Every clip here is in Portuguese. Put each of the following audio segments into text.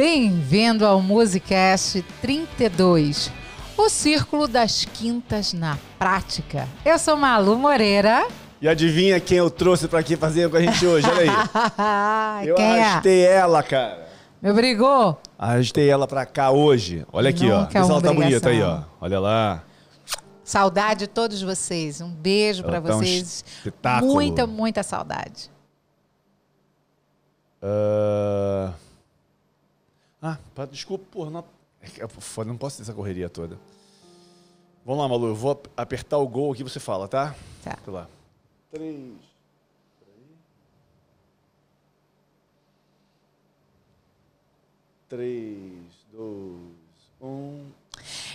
Bem-vindo ao Musicast 32, o Círculo das Quintas na Prática. Eu sou Malu Moreira. E adivinha quem eu trouxe pra aqui fazer com a gente hoje? Olha aí. eu quem arrastei é? ela, cara. Me obrigou? Arrastei ela pra cá hoje. Olha aqui, Nunca ó. é ela tá bonita aí, ó. Olha lá. Saudade de todos vocês. Um beijo Ela pra tá um vocês. espetáculo. Muita, muita saudade. Ah, ah desculpa, porra. Não... é que Foda, não posso ter essa correria toda. Vamos lá, Malu. Eu vou ap- apertar o gol aqui você fala, tá? Tá. Sei lá. Três. Três, dois, um.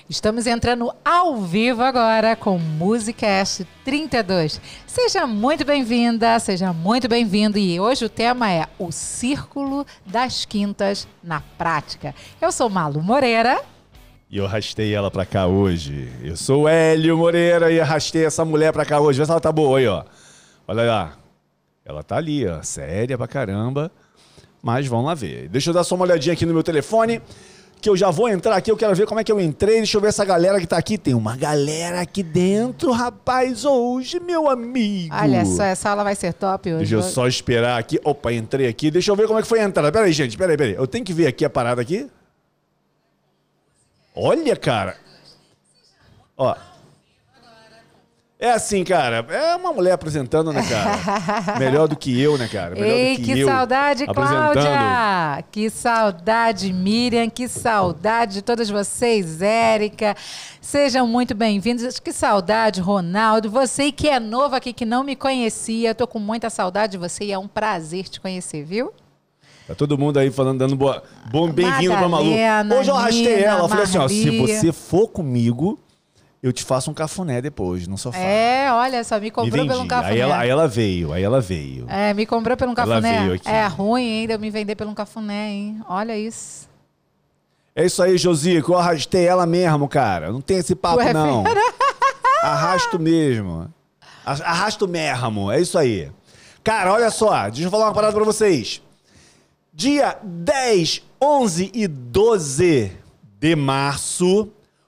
Estamos entrando ao vivo agora com Musicast 32. Seja muito bem-vinda, seja muito bem-vindo. E hoje o tema é o Círculo das Quintas na Prática. Eu sou Malu Moreira. E eu arrastei ela pra cá hoje. Eu sou Hélio Moreira e arrastei essa mulher pra cá hoje. Vê se ela tá boa aí, ó. Olha lá. Ela tá ali, ó. Séria pra caramba. Mas vamos lá ver. Deixa eu dar só uma olhadinha aqui no meu telefone. Que eu já vou entrar aqui. Eu quero ver como é que eu entrei. Deixa eu ver essa galera que tá aqui. Tem uma galera aqui dentro, rapaz, hoje, meu amigo. Olha só, essa aula vai ser top hoje. Deixa eu só esperar aqui. Opa, entrei aqui. Deixa eu ver como é que foi a entrada. Pera aí, gente. Pera aí, pera aí. Eu tenho que ver aqui a parada aqui. Olha, cara. Ó. É assim, cara. É uma mulher apresentando, né, cara? Melhor do que eu, né, cara? Melhor Ei, do que, que eu. saudade. Cláudia! Que saudade, Miriam! Que saudade de todas vocês, Érica! Sejam muito bem-vindos. Que saudade, Ronaldo! Você que é novo aqui, que não me conhecia, tô com muita saudade de você e é um prazer te conhecer, viu? Tá todo mundo aí falando, dando boa. Bom, bem-vindo pra Malu. Hoje eu arrastei ela. Eu falei assim, ó, se você for comigo, eu te faço um cafuné depois, no sofá. É, olha só, me Me comprou vendi. pelo cafuné. Aí ela, aí ela veio, aí ela veio. É, me comprou pelo um Ela cafuné. veio aqui. É ruim ainda me vender pelo cafuné, hein? Olha isso. É isso aí, Josico. Eu arrastei ela mesmo, cara. Não tem esse papo, Ué, não. Arrasto mesmo. Ar- Arrasto mesmo. É isso aí. Cara, olha só. Deixa eu falar uma parada pra vocês. Dia 10, 11 e 12 de março,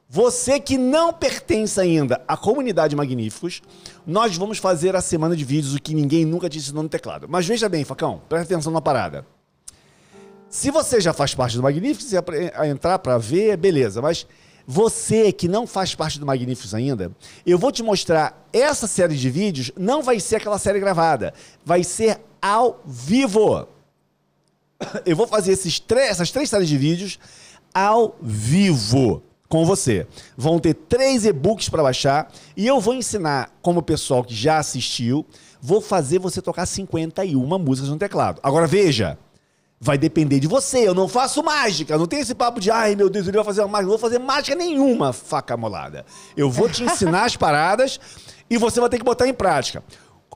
você que não pertence ainda à comunidade Magníficos, nós vamos fazer a semana de vídeos, o que ninguém nunca te ensinou no teclado. Mas veja bem, Facão, presta atenção na parada. Se você já faz parte do Magníficos e a entrar para ver, beleza. Mas você que não faz parte do Magníficos ainda, eu vou te mostrar essa série de vídeos. Não vai ser aquela série gravada, vai ser ao vivo. Eu vou fazer esses essas três séries de vídeos ao vivo com você. Vão ter três e-books para baixar e eu vou ensinar, como o pessoal que já assistiu, vou fazer você tocar 51 músicas no teclado. Agora veja, vai depender de você. Eu não faço mágica. Não tem esse papo de, ai meu Deus, ele vai fazer uma mágica. Não vou fazer mágica nenhuma, faca molada. Eu vou te ensinar as paradas e você vai ter que botar em prática.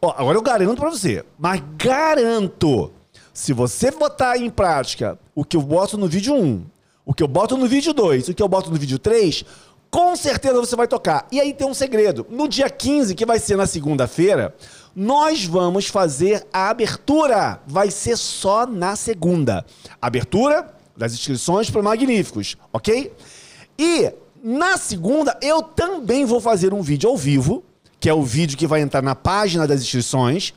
Ó, agora eu garanto pra você, mas garanto, se você botar em prática o que eu boto no vídeo 1, o que eu boto no vídeo 2, o que eu boto no vídeo 3, com certeza você vai tocar. E aí tem um segredo. No dia 15, que vai ser na segunda-feira, nós vamos fazer a abertura. Vai ser só na segunda. Abertura das inscrições para Magníficos, ok? E na segunda eu também vou fazer um vídeo ao vivo, que é o vídeo que vai entrar na página das inscrições,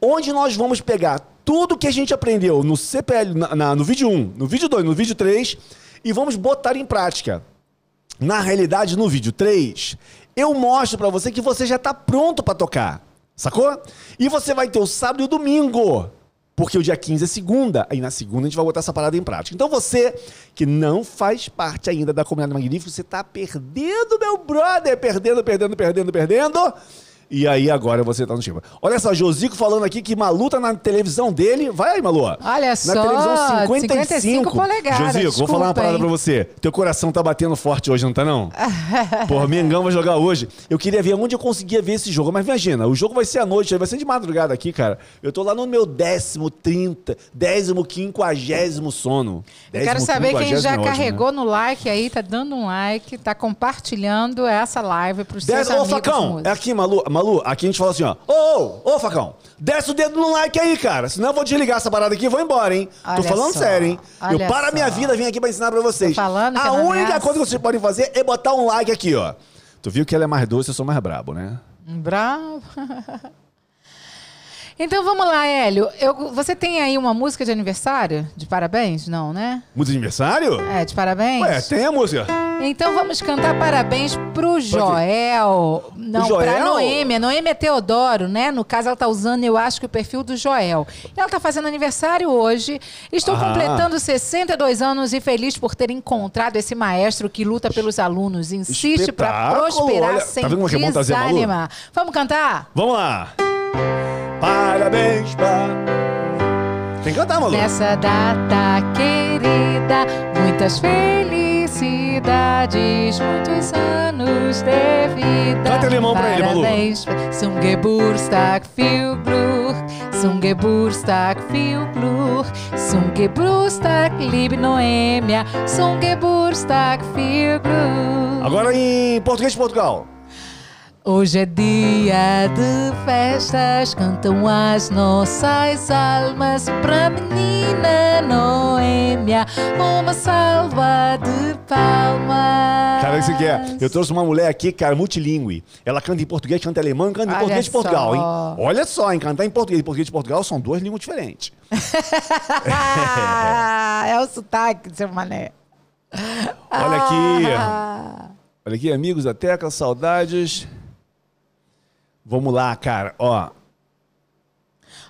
onde nós vamos pegar tudo que a gente aprendeu no CPL, na- na- no vídeo 1, no vídeo 2, no vídeo 3 e vamos botar em prática. Na realidade, no vídeo 3, eu mostro pra você que você já tá pronto pra tocar. Sacou? E você vai ter o sábado e o domingo. Porque o dia 15 é segunda, aí na segunda a gente vai botar essa parada em prática. Então você que não faz parte ainda da comunidade magnífica, você tá perdendo, meu brother, perdendo, perdendo, perdendo, perdendo. E aí agora você tá no time. Olha só, Josico falando aqui que Malu tá na televisão dele. Vai aí, Malu. Olha na só, televisão 55. 55 polegadas, Josico, vou falar uma parada hein? pra você. Teu coração tá batendo forte hoje, não tá não? Porra, Mengão vai jogar hoje. Eu queria ver onde eu conseguia ver esse jogo. Mas imagina, o jogo vai ser à noite, vai ser de madrugada aqui, cara. Eu tô lá no meu décimo, trinta, décimo, quinquagésimo sono. Eu quero Décimo, saber quem já é ótimo, né? carregou no like aí, tá dando um like, tá compartilhando essa live pros seus Dez... Ô, amigos Facão, é aqui, Malu. Malu Malu, aqui a gente fala assim, ó. Ô, ô, ô, Facão, desce o dedo no like aí, cara. Senão eu vou desligar essa parada aqui e vou embora, hein? Tô Olha falando só, sério, hein? Eu olha paro a minha só. vida, vim aqui pra ensinar pra vocês. Tô falando que a é única ameaça. coisa que vocês podem fazer é botar um like aqui, ó. Tu viu que ela é mais doce, eu sou mais brabo, né? Bravo. Então vamos lá, Hélio. Eu- você tem aí uma música de aniversário? De parabéns? Não, né? Música de aniversário? É, de parabéns? Ué, tem a música. Então vamos cantar parabéns pro Joel. Não, Joel? pra Noêmia. Noêmia Teodoro, né? No caso, ela tá usando, eu acho que o perfil do Joel. Ela tá fazendo aniversário hoje. Estou Aham. completando 62 anos e feliz por ter encontrado esse maestro que luta pelos alunos, insiste pra Espetáculo! prosperar Olha, sem tá vendo como é que é bom trazer. Vamos cantar? Vamos lá. Parabéns pra... Tem que cantar, Malu. Nessa data querida, muitas felicidades, muitos anos de vida. Canta limão pra ele, Malu. Parabéns, Zum Geburtstag viel Glück, zum Geburtstag viel Glück, zum Geburtstag, liebe Noêmia, zum Geburtstag viel Glück. Agora em português de Portugal. Hoje é dia de festas, cantam as nossas almas pra menina Noêmia. Uma salva de palmas. Cara, isso aqui é. Eu trouxe uma mulher aqui, cara, multilingüe. Ela canta em português, canta em alemão canta em Olha português de Portugal, só. hein? Olha só, hein? Cantar em português e português de Portugal são duas línguas diferentes. é o sotaque, seu mané. Olha aqui. Ah. Olha aqui, amigos da Tecla, saudades. Vamos lá, cara. Ó,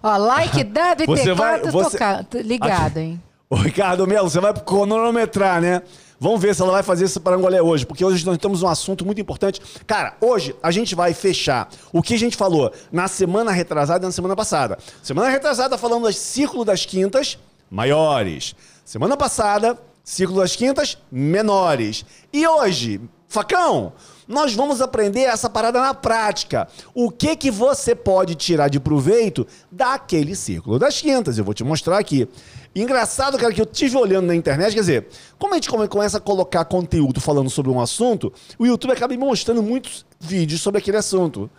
Ó, like dado e Você vai- você- toca- ligado, hein? Ô, Ricardo Melo, você vai cronometrar, né? Vamos ver se ela vai fazer esse parangolé hoje, porque hoje nós temos um assunto muito importante. Cara, hoje a gente vai fechar o que a gente falou na semana retrasada e na semana passada. Semana retrasada falando das círculo das quintas maiores. Semana passada, círculo das quintas menores. E hoje, Facão, nós vamos aprender essa parada na prática. O que que você pode tirar de proveito daquele círculo das quintas? Eu vou te mostrar aqui. Engraçado, cara, que eu tive olhando na internet, quer dizer, como a gente come- começa a colocar conteúdo falando sobre um assunto, o YouTube acaba me mostrando muitos vídeos sobre aquele assunto.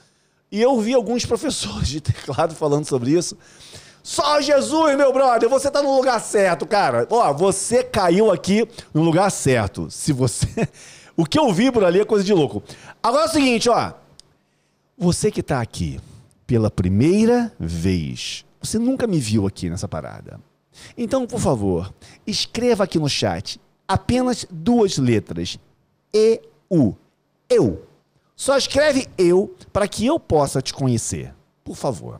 E eu vi alguns professores de teclado falando sobre isso. Só Jesus, meu brother, você tá no lugar certo, cara. Ó, você caiu aqui no lugar certo. Se você. O que eu vi por ali é coisa de louco. Agora é o seguinte, ó. Você que tá aqui pela primeira vez, você nunca me viu aqui nessa parada. Então, por favor, escreva aqui no chat apenas duas letras. E-U. Eu. Só escreve eu para que eu possa te conhecer. Por favor.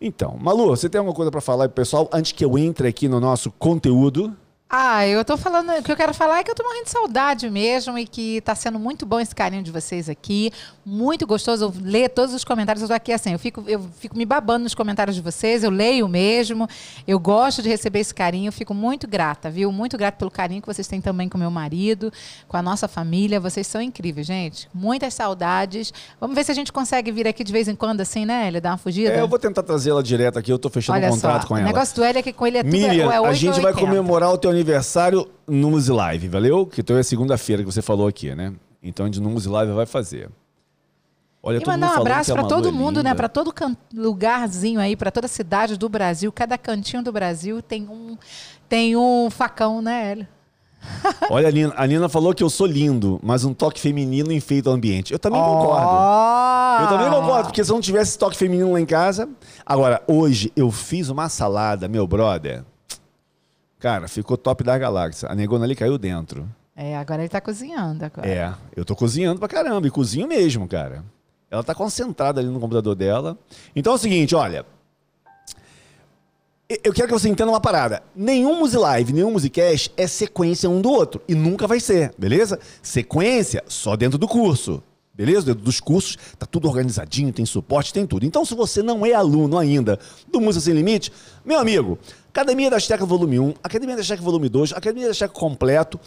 Então, Malu, você tem alguma coisa para falar pro pessoal antes que eu entre aqui no nosso conteúdo? Ah, eu tô falando, o que eu quero falar é que eu tô morrendo de saudade mesmo e que tá sendo muito bom esse carinho de vocês aqui. Muito gostoso eu ler todos os comentários. Eu tô aqui assim, eu fico, eu fico me babando nos comentários de vocês, eu leio mesmo. Eu gosto de receber esse carinho, eu fico muito grata, viu? Muito grata pelo carinho que vocês têm também com meu marido, com a nossa família. Vocês são incríveis, gente. Muitas saudades. Vamos ver se a gente consegue vir aqui de vez em quando, assim, né, Ele Dar uma fugida? É, eu vou tentar trazê-la direto aqui, eu tô fechando Olha um contrato só, com o ela. negócio do Hélio é que com ele é tudo Miriam, ou é a 8 gente ou vai 80. comemorar o teu aniversário no Muse Live, valeu? Que então é segunda-feira que você falou aqui, né? Então no Muse Live vai fazer. Olha, E todo mundo mandar um abraço a para todo é mundo, né? linda. Para todo lugarzinho aí, para toda cidade do Brasil, cada cantinho do Brasil tem um tem um facão, né, Hélio? Olha, a Nina, a Nina falou que eu sou lindo, mas um toque feminino enfeita o ambiente. Eu também concordo. Ó! Eu também concordo, porque se eu não tivesse esse toque feminino lá em casa. Agora, hoje eu fiz uma salada, meu brother. Cara, ficou top da galáxia. A negona ali caiu dentro. É, agora ele tá cozinhando agora. É, eu tô cozinhando pra caramba, e cozinho mesmo, cara. Ela tá concentrada ali no computador dela. Então é o seguinte, olha. Eu quero que você entenda uma parada. Nenhum Muse Live, nenhum Musicast é sequência um do outro. E nunca vai ser, beleza? Sequência só dentro do curso. Beleza? Dos cursos, tá tudo organizadinho, tem suporte, tem tudo. Então, se você não é aluno ainda do Música Sem Limite, meu amigo, Academia das Teclas Volume 1, Academia das Teclas Volume 2, Academia das Teclas completo,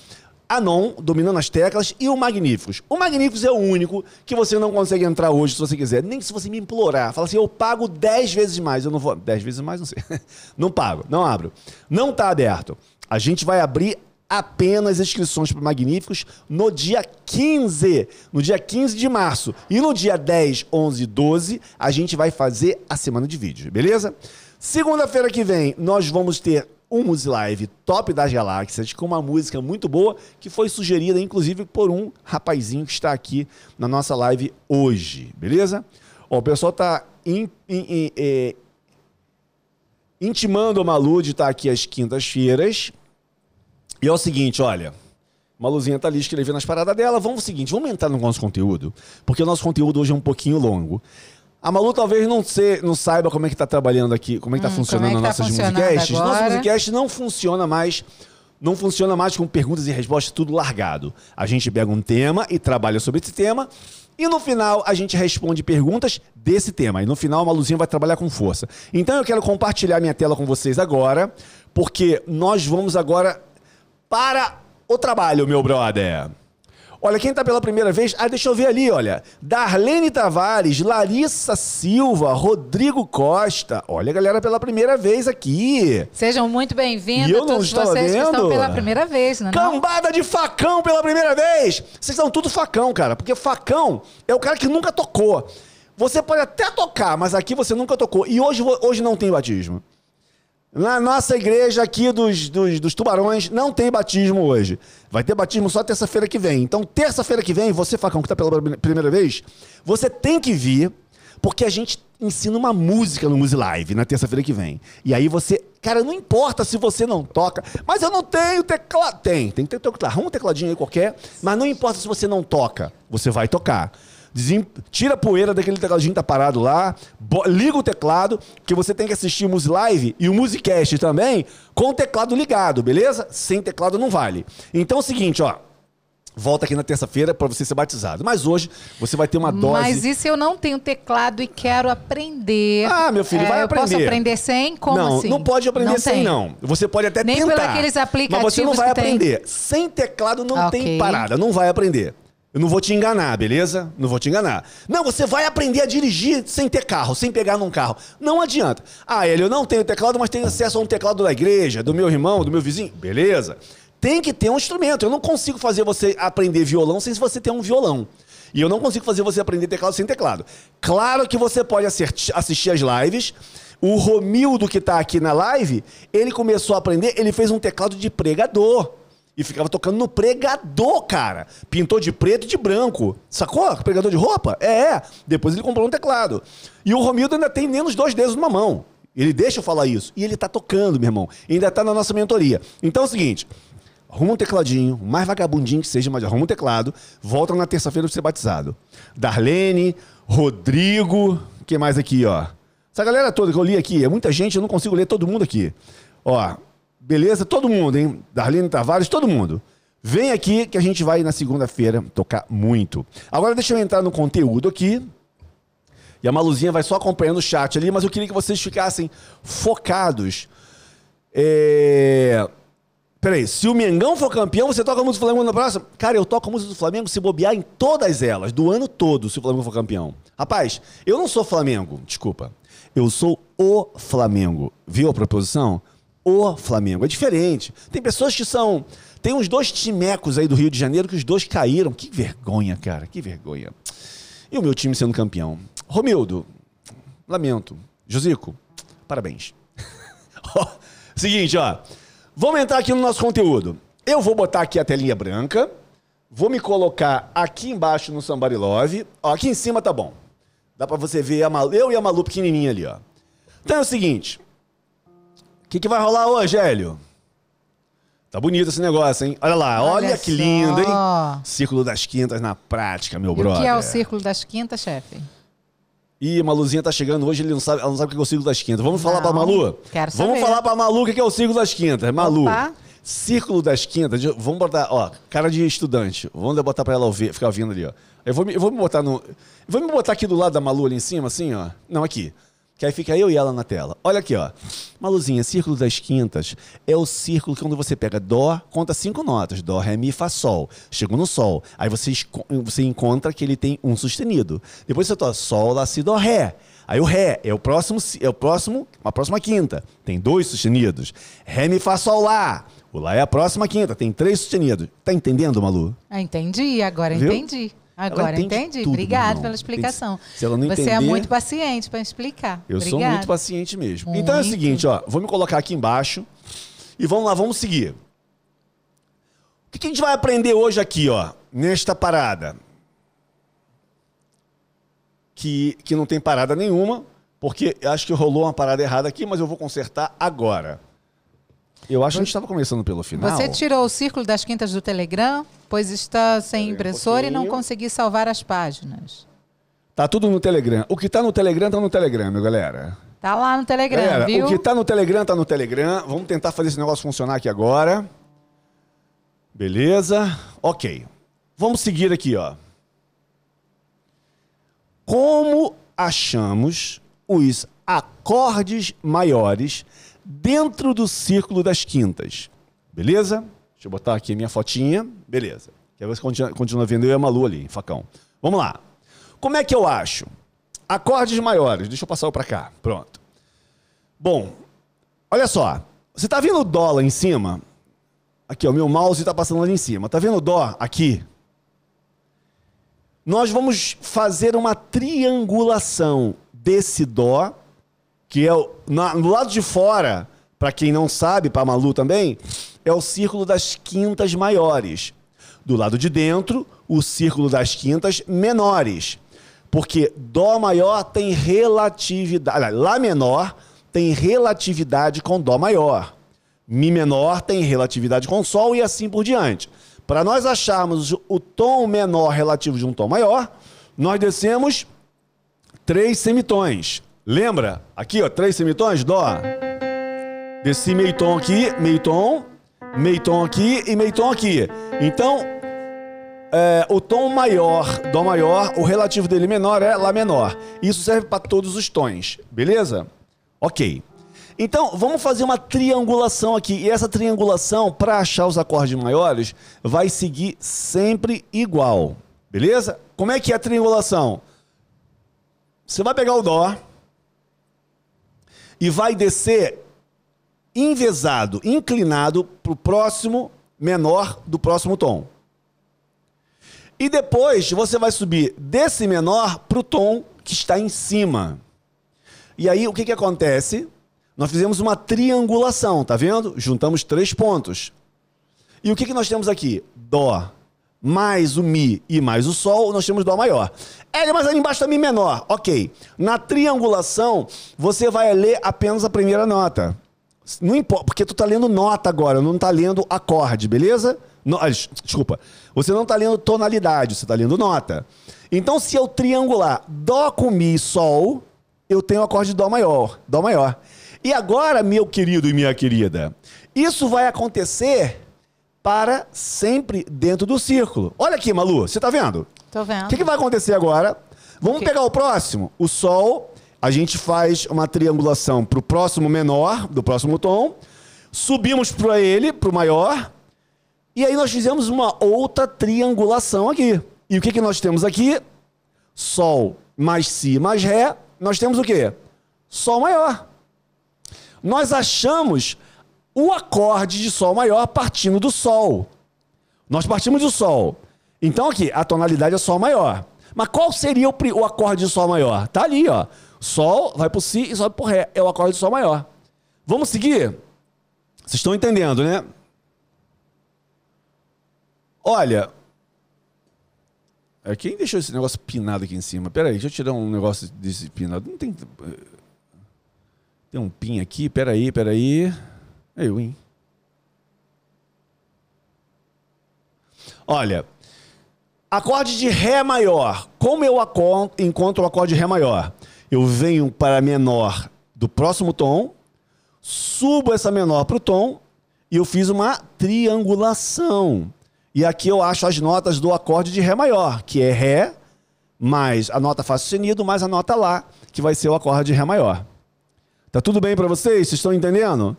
Anon, dominando as teclas, e o Magníficos. O Magníficos é o único que você não consegue entrar hoje se você quiser, nem se você me implorar. Fala assim, eu pago 10 vezes mais. Eu não vou. 10 vezes mais, não sei. Não pago, não abro. Não tá aberto. A gente vai abrir apenas inscrições para Magníficos no dia 15, no dia 15 de março. E no dia 10, 11 e 12, a gente vai fazer a semana de vídeos, beleza? Segunda-feira que vem, nós vamos ter um Music Live Top das Galáxias com uma música muito boa que foi sugerida inclusive por um rapazinho que está aqui na nossa live hoje, beleza? Ó, o pessoal tá in, in, in, é, intimando a Malu de estar aqui às quintas-feiras. E é o seguinte, olha, Maluzinha tá ali escrevendo as paradas dela. Vamos o seguinte, vamos entrar no nosso conteúdo, porque o nosso conteúdo hoje é um pouquinho longo. A Malu talvez não, ser, não saiba como é que tá trabalhando aqui, como é que tá hum, funcionando é que tá nossas musicasts. Nosso musicast não funciona mais não funciona mais com perguntas e respostas tudo largado. A gente pega um tema e trabalha sobre esse tema. E no final a gente responde perguntas desse tema. E no final a Maluzinha vai trabalhar com força. Então eu quero compartilhar minha tela com vocês agora, porque nós vamos agora para o trabalho, meu brother. Olha, quem está pela primeira vez. Ah, deixa eu ver ali, olha. Darlene Tavares, Larissa Silva, Rodrigo Costa. Olha, galera, pela primeira vez aqui. Sejam muito bem-vindos. Eu não estou vocês vendo. que estão pela primeira vez, não é? Cambada de facão pela primeira vez. Vocês são tudo facão, cara. Porque facão é o cara que nunca tocou. Você pode até tocar, mas aqui você nunca tocou. E hoje, hoje não tem batismo. Na nossa igreja aqui dos, dos, dos, tubarões não tem batismo hoje. Vai ter batismo só terça-feira que vem. Então, terça-feira que vem, você, Facão, que está pela primeira vez, você tem que vir, porque a gente ensina uma música no Muse Live na terça-feira que vem. E aí você. Cara, não importa se você não toca, mas eu não tenho teclado. Tem, tem que ter teclado. Um tecladinho aí qualquer, mas não importa se você não toca, você vai tocar. Desem... Tira a poeira daquele tecladinho que tá parado lá, bo... liga o teclado, que você tem que assistir o Music Live e o Musicast também com o teclado ligado, beleza? Sem teclado não vale. Então é o seguinte, ó. Volta aqui na terça-feira para você ser batizado. Mas hoje você vai ter uma dose. Mas e se eu não tenho teclado e quero aprender? Ah, meu filho, é, vai aprender. Eu posso aprender sem? Como não, assim? Não pode aprender não sem, tem. não. Você pode até Nem tentar. Nem aqueles aplicativos Mas você não vai aprender. Tem. Sem teclado não okay. tem parada. Não vai aprender. Eu não vou te enganar, beleza? Não vou te enganar. Não, você vai aprender a dirigir sem ter carro, sem pegar num carro. Não adianta. Ah, ele, eu não tenho teclado, mas tenho acesso a um teclado da igreja, do meu irmão, do meu vizinho. Beleza. Tem que ter um instrumento. Eu não consigo fazer você aprender violão sem você ter um violão. E eu não consigo fazer você aprender teclado sem teclado. Claro que você pode assistir as lives. O Romildo, que está aqui na live, ele começou a aprender, ele fez um teclado de pregador e ficava tocando no pregador, cara. Pintou de preto e de branco. Sacou? Pregador de roupa? É, é. Depois ele comprou um teclado. E o Romildo ainda tem menos dois dedos numa mão. Ele deixa eu falar isso. E ele tá tocando, meu irmão. E ainda tá na nossa mentoria. Então é o seguinte. Arruma um tecladinho, mais vagabundinho que seja, mas arruma um teclado. Volta na terça-feira pra ser batizado. Darlene, Rodrigo. que mais aqui, ó? Essa galera toda que eu li aqui, é muita gente, eu não consigo ler todo mundo aqui. Ó, Beleza? Todo mundo, hein? Darlene Tavares, todo mundo. Vem aqui que a gente vai na segunda-feira tocar muito. Agora deixa eu entrar no conteúdo aqui. E a Maluzinha vai só acompanhando o chat ali, mas eu queria que vocês ficassem focados. É... Peraí, se o Mengão for campeão, você toca a música do Flamengo na próxima? Cara, eu toco a música do Flamengo se bobear em todas elas, do ano todo, se o Flamengo for campeão. Rapaz, eu não sou Flamengo, desculpa. Eu sou o Flamengo. Viu a proposição? O Flamengo. É diferente. Tem pessoas que são. Tem uns dois timecos aí do Rio de Janeiro que os dois caíram. Que vergonha, cara. Que vergonha. E o meu time sendo campeão. Romildo, lamento. Josico, parabéns. Seguinte, ó. Vamos entrar aqui no nosso conteúdo. Eu vou botar aqui a telinha branca. Vou me colocar aqui embaixo no Somebody Love. Ó, aqui em cima tá bom. Dá pra você ver a Malu, eu e a Malu pequenininha ali, ó. Então é o seguinte. O que, que vai rolar hoje, Hélio? Tá bonito esse negócio, hein? Olha lá, olha, olha que só. lindo, hein? Círculo das Quintas na prática, meu e brother. O que é o Círculo das Quintas, chefe? Ih, a Maluzinha tá chegando hoje, ele não sabe, ela não sabe o que é o Círculo das Quintas. Vamos não, falar pra Malu? Quero saber. Vamos falar pra Malu o que é o Círculo das Quintas. Malu, Opa. Círculo das Quintas, vamos botar, ó, cara de estudante. Vamos botar pra ela ouvir, ficar ouvindo ali, ó. Eu vou, eu vou me botar no... Vou me botar aqui do lado da Malu ali em cima, assim, ó. Não, aqui. Que aí fica eu e ela na tela. Olha aqui, ó. Maluzinha, círculo das quintas é o círculo que quando você pega Dó, conta cinco notas. Dó, Ré, Mi, Fá, Sol. Chegou no Sol. Aí você, você encontra que ele tem um sustenido. Depois você toca Sol, Lá, Si, Dó, Ré. Aí o Ré é o próximo, é o próximo, a próxima quinta. Tem dois sustenidos. Ré, Mi, Fá, Sol, Lá. O Lá é a próxima quinta, tem três sustenidos. Tá entendendo, Malu? Ah, entendi, agora Viu? entendi. Agora entende entendi. tudo, Obrigado pela explicação. Se ela não Você é entender- muito paciente para explicar. Eu sou Obrigada. muito paciente mesmo. Então é o Muito. seguinte, ó, vou me colocar aqui embaixo e vamos lá, vamos seguir. O que a gente vai aprender hoje aqui, ó, nesta parada? Que, que não tem parada nenhuma, porque acho que rolou uma parada errada aqui, mas eu vou consertar agora. Eu acho que a gente estava começando pelo final. Você tirou o círculo das quintas do Telegram, pois está sem Peraí um impressora e não consegui salvar as páginas. Tá tudo no Telegram. O que tá no Telegram tá no Telegram, meu galera. Tá lá no Telegram, Galera, viu? o que tá no Telegram tá no Telegram. Vamos tentar fazer esse negócio funcionar aqui agora. Beleza? Ok. Vamos seguir aqui, ó. Como achamos os acordes maiores dentro do círculo das quintas? Beleza? Deixa eu botar aqui a minha fotinha. Beleza. Que aí você continua, continua vendo eu e a Malu ali, facão. Vamos lá. Como é que eu acho? Acordes maiores. Deixa eu passar o pra cá. Pronto. Bom, olha só. Você tá vendo o dó lá em cima? Aqui, o meu mouse tá passando ali em cima. Tá vendo o dó aqui? Nós vamos fazer uma triangulação desse dó, que é o, na- no lado de fora, para quem não sabe, para Malu também, é o círculo das quintas maiores. Do lado de dentro, o círculo das quintas menores. Porque Dó maior tem relatividade. Lá menor tem relatividade com Dó maior. Mi menor tem relatividade com Sol e assim por diante. Para nós acharmos o tom menor relativo de um tom maior, nós descemos três semitons. Lembra? Aqui, ó, três semitons, Dó. Desci meio tom aqui, meio tom, meio tom aqui e meio tom aqui. Então, é, o tom maior, Dó maior, o relativo dele menor é Lá menor. Isso serve para todos os tons, beleza? Ok. Então, vamos fazer uma triangulação aqui. E essa triangulação, para achar os acordes maiores, vai seguir sempre igual. Beleza? Como é que é a triangulação? Você vai pegar o Dó e vai descer envezado, inclinado para o próximo menor do próximo tom. E depois você vai subir desse menor para o tom que está em cima. E aí o que, que acontece? Nós fizemos uma triangulação, tá vendo? Juntamos três pontos. E o que, que nós temos aqui? Dó mais o Mi e mais o Sol, nós temos Dó maior. É, mas ali embaixo Mi menor. Ok. Na triangulação, você vai ler apenas a primeira nota. Não importa, porque tu tá lendo nota agora, não tá lendo acorde, beleza? No- ah, des- desculpa. Você não tá lendo tonalidade, você tá lendo nota. Então, se eu triangular Dó com Mi e Sol, eu tenho o acorde de Dó maior. Dó maior. E agora, meu querido e minha querida, isso vai acontecer para sempre dentro do círculo. Olha aqui, Malu, você tá vendo? Tô vendo. O que, que vai acontecer agora? Vamos Ok. pegar o próximo. O Sol, a gente faz uma triangulação para o próximo menor, do próximo tom. Subimos para ele, para o maior. E aí nós fizemos uma outra triangulação aqui. E o que, que nós temos aqui? Sol mais Si mais Ré. Nós temos o quê? Sol maior. Nós achamos o acorde de Sol maior partindo do Sol. Nós partimos do Sol. Então aqui, a tonalidade é Sol maior. Mas qual seria o, o acorde de Sol maior? Tá ali, ó. Sol vai pro Si e sobe pro Ré. É o acorde de Sol maior. Vamos seguir? Vocês estão entendendo, né? Olha. é, Quem deixou esse negócio pinado aqui em cima? Pera aí, deixa eu tirar um negócio desse pinado. Não tem. Tem um pin aqui, pera aí, pera aí. Eu, hein? Olha, acorde de Ré maior. Como eu encontro o acorde de Ré maior? Eu venho para menor do próximo tom, subo essa menor para o tom e eu fiz uma triangulação. E aqui eu acho as notas do acorde de Ré maior, que é Ré mais a nota Fá sustenido mais a nota Lá, que vai ser o acorde de Ré maior. Tá tudo bem para vocês? Vocês estão entendendo?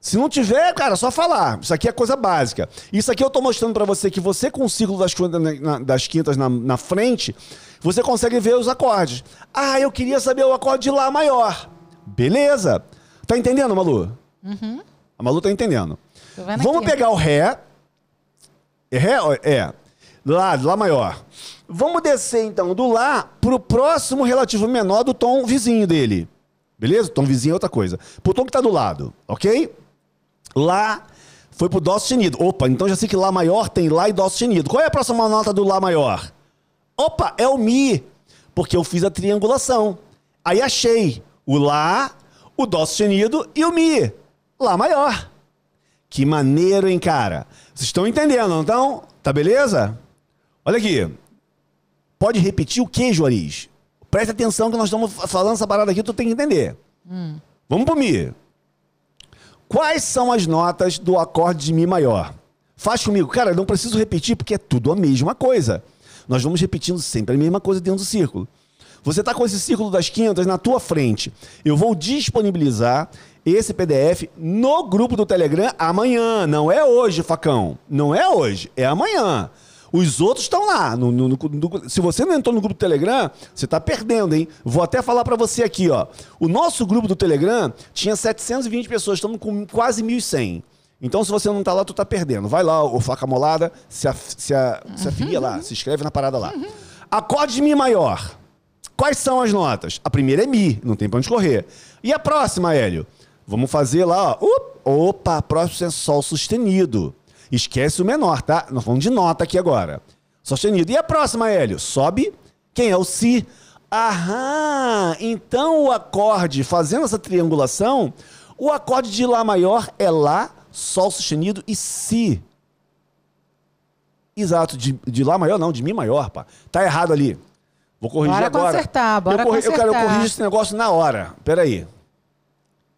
Se não tiver, cara, só falar. Isso aqui é coisa básica. Isso aqui eu tô mostrando pra você que você com o círculo das, quintas na- das quintas na, na frente, você consegue ver os acordes. Ah, eu queria saber o acorde de Lá maior. Beleza. Tá entendendo, Malu? A Malu tá entendendo. Vamos aqui. pegar o Ré. É Ré? É. Lá, Lá maior. Vamos descer, então, do Lá pro próximo relativo menor do tom vizinho dele. Beleza? Tom vizinho é outra coisa. Pro tom que tá do lado, ok? Lá foi pro Dó sustenido. Opa, então já sei que Lá maior tem Lá e Dó sustenido. Qual é a próxima nota do Lá maior? Opa, é o Mi. Porque eu fiz a triangulação. Aí achei o Lá, o Dó sustenido e o Mi. Lá maior. Que maneiro, hein, cara? Vocês estão entendendo, não estão? Tá beleza? Olha aqui. Pode repetir o que, Juarez? Presta atenção que nós estamos falando essa parada aqui, tu tem que entender. Vamos pro Mi. Quais são as notas do acorde de Mi maior? Faz comigo. Cara, não preciso repetir porque é tudo a mesma coisa. Nós vamos repetindo sempre a mesma coisa dentro do círculo. Você está com esse círculo das quintas na tua frente. Eu vou disponibilizar esse PDF no grupo do Telegram amanhã. Não é hoje, Facão. Não é hoje, é amanhã. Os outros estão lá. No- no- no- se você não entrou no grupo do Telegram, você está perdendo, hein? Vou até falar para você aqui, ó. O nosso grupo do Telegram tinha 720 pessoas, estamos com quase 1.100. Então, se você não tá lá, tu tá perdendo. Vai lá, o Faca Molada, se, af- se, a- se afilia lá, se inscreve na parada lá. Acorde de Mi maior. Quais são as notas? A primeira é Mi, não tem pra onde correr. E a próxima, Hélio? Vamos fazer lá, ó. Opa, a próxima é Sol sustenido. Esquece o menor, tá? Nós falamos de nota aqui agora. Sustenido. E a próxima, Hélio? Sobe. Quem é o Si? Aham! Então o acorde, fazendo essa triangulação, o acorde de Lá maior é Lá, Sol sustenido e Si. Exato, de, de Lá maior não, de Mi maior, pá. Tá errado ali. Vou corrigir Bora agora. consertar, bora eu, corri- eu, quero, eu consertar. corrijo esse negócio na hora. Peraí.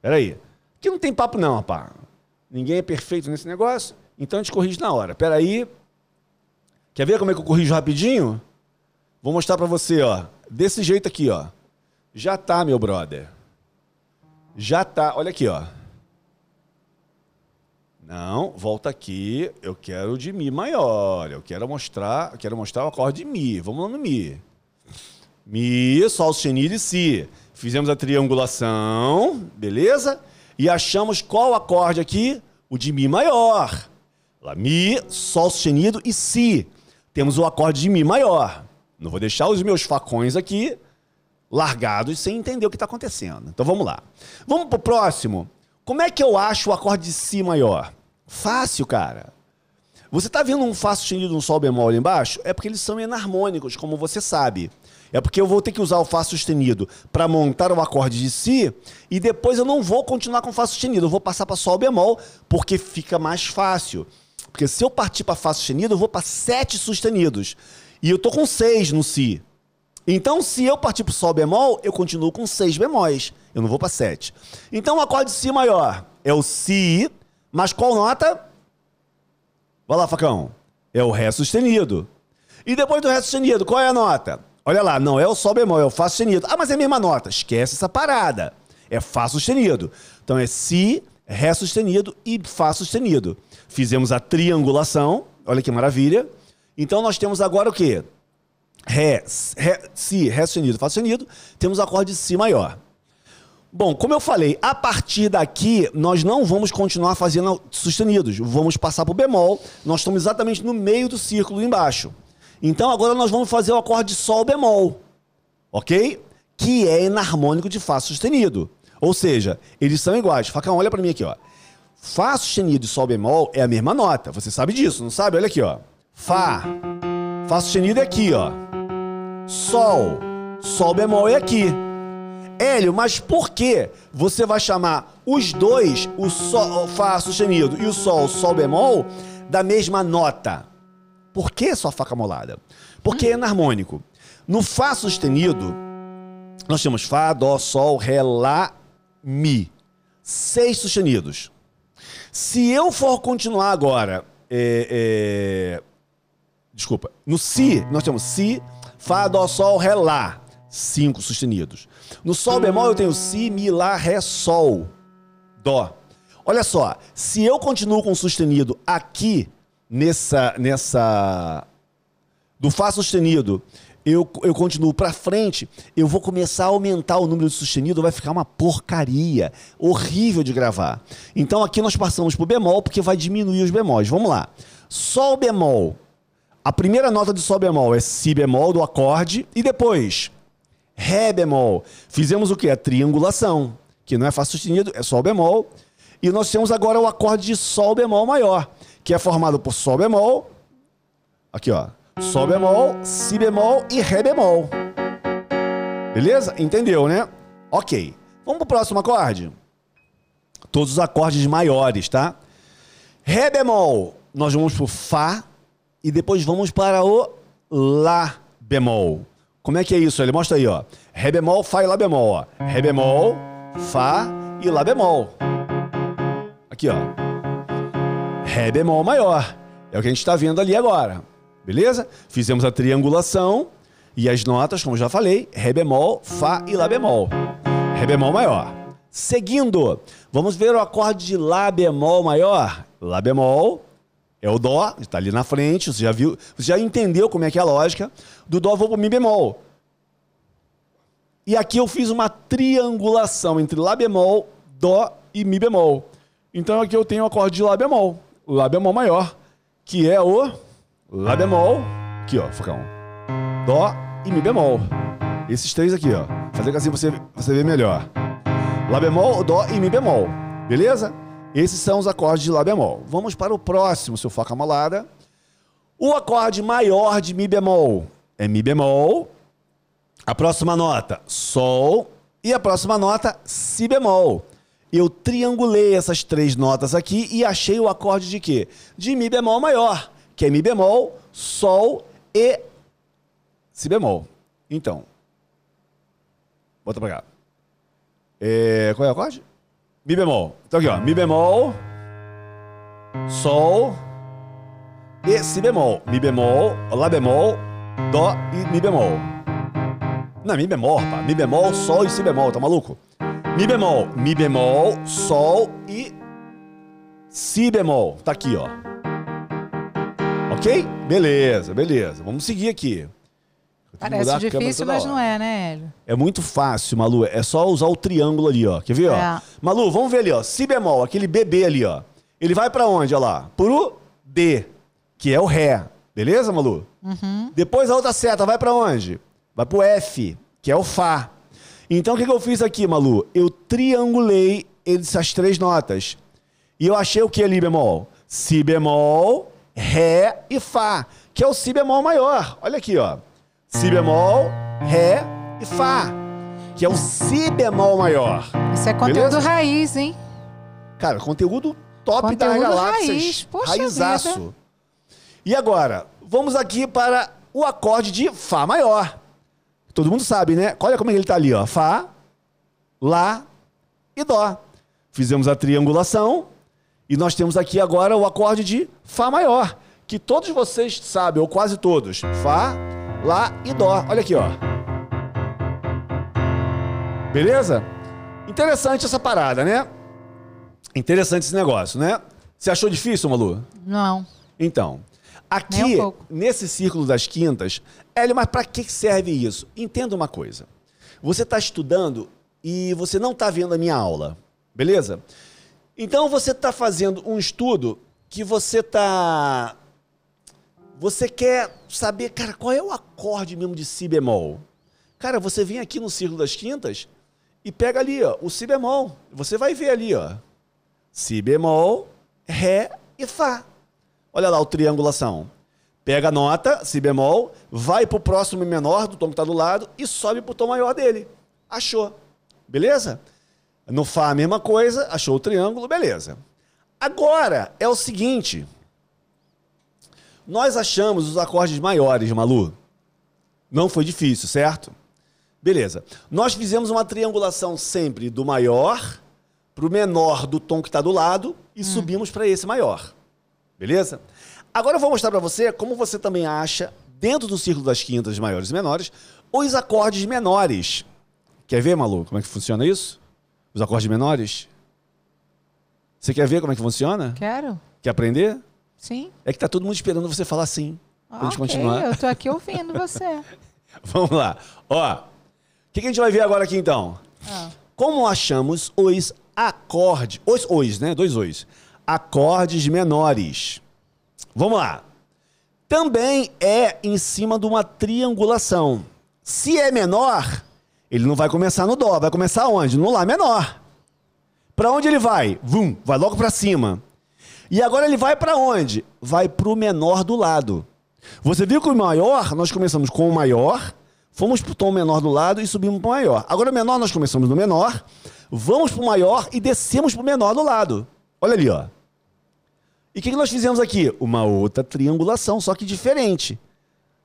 Peraí. Aqui não tem papo não, rapaz. Ninguém é perfeito nesse negócio, então a gente corrige na hora. Peraí. Quer ver como é que eu corrijo rapidinho? Vou mostrar pra você, ó. Desse jeito aqui, ó. Já tá, meu brother. Já tá. Olha aqui, ó. Não, volta aqui. Eu quero de Mi maior. Eu quero mostrar, eu quero mostrar o acorde de Mi. Vamos lá no Mi. Mi, Sol sustenido e Si. Fizemos a triangulação, beleza? E achamos qual acorde aqui? O de Mi maior. Lá, Mi, Sol sustenido e Si. Temos o acorde de Mi maior. Não vou deixar os meus facões aqui largados sem entender o que está acontecendo. Então vamos lá. Vamos pro próximo. Como é que eu acho o acorde de Si maior? Fácil, cara. Você está vendo um Fá sustenido e um Sol bemol ali embaixo? É porque eles são enarmônicos, como você sabe. É porque eu vou ter que usar o Fá sustenido para montar o acorde de Si e depois eu não vou continuar com Fá sustenido. Eu vou passar para Sol bemol porque fica mais fácil. Porque se eu partir para Fá sustenido, eu vou para sete sustenidos. E eu tô com seis no Si. Então, se eu partir para Sol bemol, eu continuo com seis bemóis. Eu não vou para sete. Então, o acorde de Si maior é o Si, mas qual nota? Vai lá, Facão. É o Ré sustenido. E depois do Ré sustenido, qual é a nota? Olha lá, não é o Sol bemol, é o Fá sustenido. Ah, mas é a mesma nota. Esquece essa parada. É Fá sustenido. Então é Si, Ré sustenido e Fá sustenido. Fizemos a triangulação. Olha que maravilha. Então nós temos agora o quê? Ré, ré Si, Ré sustenido, Fá sustenido. Temos o acorde de Si maior. Bom, como eu falei, a partir daqui nós não vamos continuar fazendo sustenidos, vamos passar para o bemol. Nós estamos exatamente no meio do círculo embaixo. Então agora nós vamos fazer o acorde de Sol bemol, ok? Que é enarmônico de Fá sustenido. Ou seja, eles são iguais. Facão, olha para mim aqui, ó. Fá sustenido e Sol bemol é a mesma nota. Você sabe disso, não sabe? Olha aqui, ó. Fá. Fá sustenido é aqui, ó. Sol. Sol bemol é aqui. Hélio, mas por que você vai chamar os dois, o Sol, o Fá sustenido e o Sol, Sol bemol, da mesma nota? Por que só faca molada? Porque é enarmônico. No Fá sustenido, nós temos Fá, Dó, Sol, Ré, Lá, Mi. Seis sustenidos. Se eu for continuar agora, é, é, desculpa, no Si, nós temos Si, Fá, Dó, Sol, Ré, Lá. Cinco sustenidos. No Sol bemol eu tenho Si, Mi, Lá, Ré, Sol, Dó. Olha só, se eu continuo com sustenido aqui, nessa, nessa do Fá sustenido, eu, eu continuo para frente, eu vou começar a aumentar o número de sustenido, vai ficar uma porcaria, horrível de gravar. Então aqui nós passamos para o bemol, porque vai diminuir os bemóis. Vamos lá. Sol bemol. A primeira nota de Sol bemol é Si bemol do acorde, e depois Ré bemol. Fizemos o que? A triangulação, que não é Fá sustenido, é Sol bemol. E nós temos agora o acorde de Sol bemol maior, que é formado por Sol bemol, aqui ó, Sol bemol, Si bemol e Ré bemol. Beleza? Entendeu, né? Ok. Vamos pro próximo acorde? Todos os acordes maiores, tá? Ré bemol, nós vamos pro Fá e depois vamos para o Lá bemol. Como é que é isso? Ele mostra aí, ó. Ré bemol, Fá e Lá bemol, ó. Ré bemol, Fá e Lá bemol. Aqui, ó. Ré bemol maior. É o que a gente está vendo ali agora. Beleza? Fizemos a triangulação e as notas, como já falei, Ré bemol, Fá e Lá bemol. Ré bemol maior. Seguindo, vamos ver o acorde de Lá bemol maior. Lá bemol é o Dó, está ali na frente, você já viu, você já entendeu como é que é a lógica. Do Dó vou para Mi bemol. E aqui eu fiz uma triangulação entre Lá bemol, Dó e Mi bemol. Então aqui eu tenho o acorde de Lá bemol, Lá bemol maior, que é o Lá bemol, aqui ó, Facão. Dó e Mi bemol. Esses três aqui, ó. Fazer assim você, você vê melhor. Lá bemol, Dó e Mi bemol. Beleza? Esses são os acordes de Lá bemol. Vamos para o próximo, seu foca malada. O acorde maior de Mi bemol é Mi bemol. A próxima nota, Sol. E a próxima nota, Si bemol. Eu triangulei essas três notas aqui e achei o acorde de quê? De Mi bemol maior que é Mi bemol, Sol e Si bemol. Então, bota pra cá. É, qual é o acorde? Mi bemol. Então aqui, ó. Mi bemol, Sol e Si bemol. Mi bemol, Lá bemol, Dó e Mi bemol. Não, Mi bemol, rapaz. Mi bemol, Sol e Si bemol. Tá maluco? Mi bemol, Mi bemol, Sol e Si bemol. Tá aqui, ó. Ok? Beleza, beleza. Vamos seguir aqui. Parece difícil, mas não é, né, Hélio? É muito fácil, Malu. É só usar o triângulo ali, ó. Quer ver, ó? É. Malu, vamos ver ali, ó. Si bemol, aquele bebê ali, ó. Ele vai pra onde, ó lá? Pro D, que é o Ré. Beleza, Malu? Depois a outra seta vai pra onde? Vai pro F, que é o Fá. Então o que, que eu fiz aqui, Malu? Eu triangulei essas três notas. E eu achei o que ali, bemol? Si bemol, Ré e Fá, que é o Si bemol maior. Olha aqui, ó. Si bemol, Ré e Fá, que é o Si bemol maior. Isso é conteúdo Beleza? raiz, hein? Cara, conteúdo top Conteúdo galáxias. raiz, poxa Raizaço. vida. E agora, vamos aqui para o acorde de Fá maior. Todo mundo sabe, né? Olha como é que ele tá ali, ó. Fá, Lá e Dó. Fizemos a triangulação e nós temos aqui agora o acorde de Fá maior, que todos vocês sabem, ou quase todos. Fá, Lá e Dó. Olha aqui, ó. Beleza? Interessante essa parada, né? Interessante esse negócio, né? Você achou difícil, Malu? Não. Então, aqui, um nesse círculo das quintas, Hélio, mas para que serve isso? Entenda uma coisa. Você está estudando e você não está vendo a minha aula, beleza? Então você está fazendo um estudo que você está. Você quer saber, cara, qual é o acorde mesmo de Si bemol? Cara, você vem aqui no círculo das quintas e pega ali, ó, o Si bemol. Você vai ver ali, ó. Si bemol, Ré e Fá. Olha lá o triangulação. Pega a nota, Si bemol, vai pro próximo menor do tom que está do lado e sobe pro tom maior dele. Achou. Beleza? No Fá a mesma coisa, achou o triângulo, beleza. Agora é o seguinte. Nós achamos os acordes maiores, Malu. Não foi difícil, certo? Beleza. Nós fizemos uma triangulação sempre do maior para o menor do tom que está do lado e subimos para esse maior. Beleza? Agora eu vou mostrar para você como você também acha, dentro do círculo das quintas maiores e menores, os acordes menores. Quer ver, Malu, como é que funciona isso? Os acordes menores? Você quer ver como é que funciona? Quero? Quer aprender? Sim. É que tá todo mundo esperando você falar sim. Pra gente continuar. eu tô aqui ouvindo você. Vamos lá. Ó, o que, que a gente vai ver agora aqui então? Ah. Como achamos os acordes, os os, né? Dois os. Acordes menores. Vamos lá. Também é em cima de uma triangulação. Se é menor, ele não vai começar no dó, vai começar onde? No lá menor. Para onde ele vai? Vum, vai logo para cima. E agora ele vai para onde? Vai para o menor do lado. Você viu que o maior, nós começamos com o maior, fomos para o tom menor do lado e subimos para o maior. Agora o menor, nós começamos no menor, vamos para o maior e descemos para o menor do lado. Olha ali, ó. E o que, que nós fizemos aqui? Uma outra triangulação, só que diferente.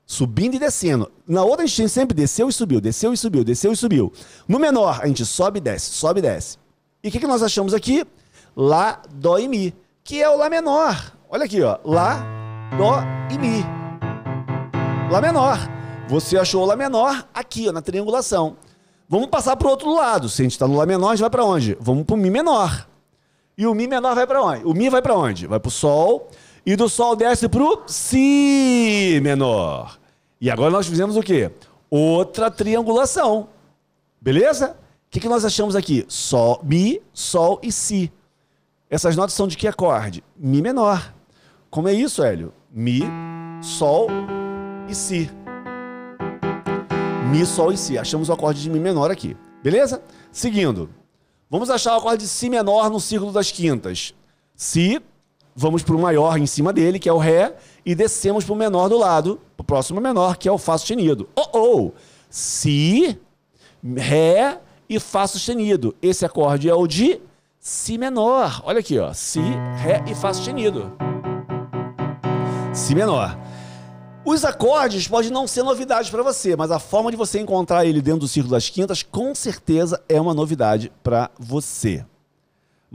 Subindo e descendo. Na outra a gente sempre desceu e subiu, desceu e subiu, desceu e subiu. No menor, a gente sobe e desce, sobe e desce. E o que, que nós achamos aqui? Lá, Dó e Mi, que é o Lá menor. Olha aqui, ó. Lá, Dó e Mi. Lá menor. Você achou o Lá menor aqui, ó, na triangulação. Vamos passar para o outro lado. Se a gente está no Lá menor, a gente vai para onde? Vamos para o Mi menor. E o Mi menor vai para onde? O Mi vai para onde? Vai para o Sol. E do Sol desce para o Si menor. E agora nós fizemos o quê? Outra triangulação. Beleza? O que, que nós achamos aqui? Sol, Mi, Sol e Si. Essas notas são de que acorde? Mi menor. Como é isso, Hélio? Mi, Sol e Si. Mi, Sol e Si. Achamos o acorde de Mi menor aqui. Beleza? Seguindo. Vamos achar o acorde de Si menor no círculo das quintas. Si, vamos para o maior em cima dele, que é o Ré, e descemos para o menor do lado, o próximo menor, que é o Fá sustenido. Oh, oh! Si, Ré e Fá sustenido. Esse acorde é o de Si menor. Olha aqui, ó. Si, Ré e Fá sustenido. Si menor. Os acordes podem não ser novidade para você, mas a forma de você encontrar ele dentro do círculo das quintas, com certeza é uma novidade para você.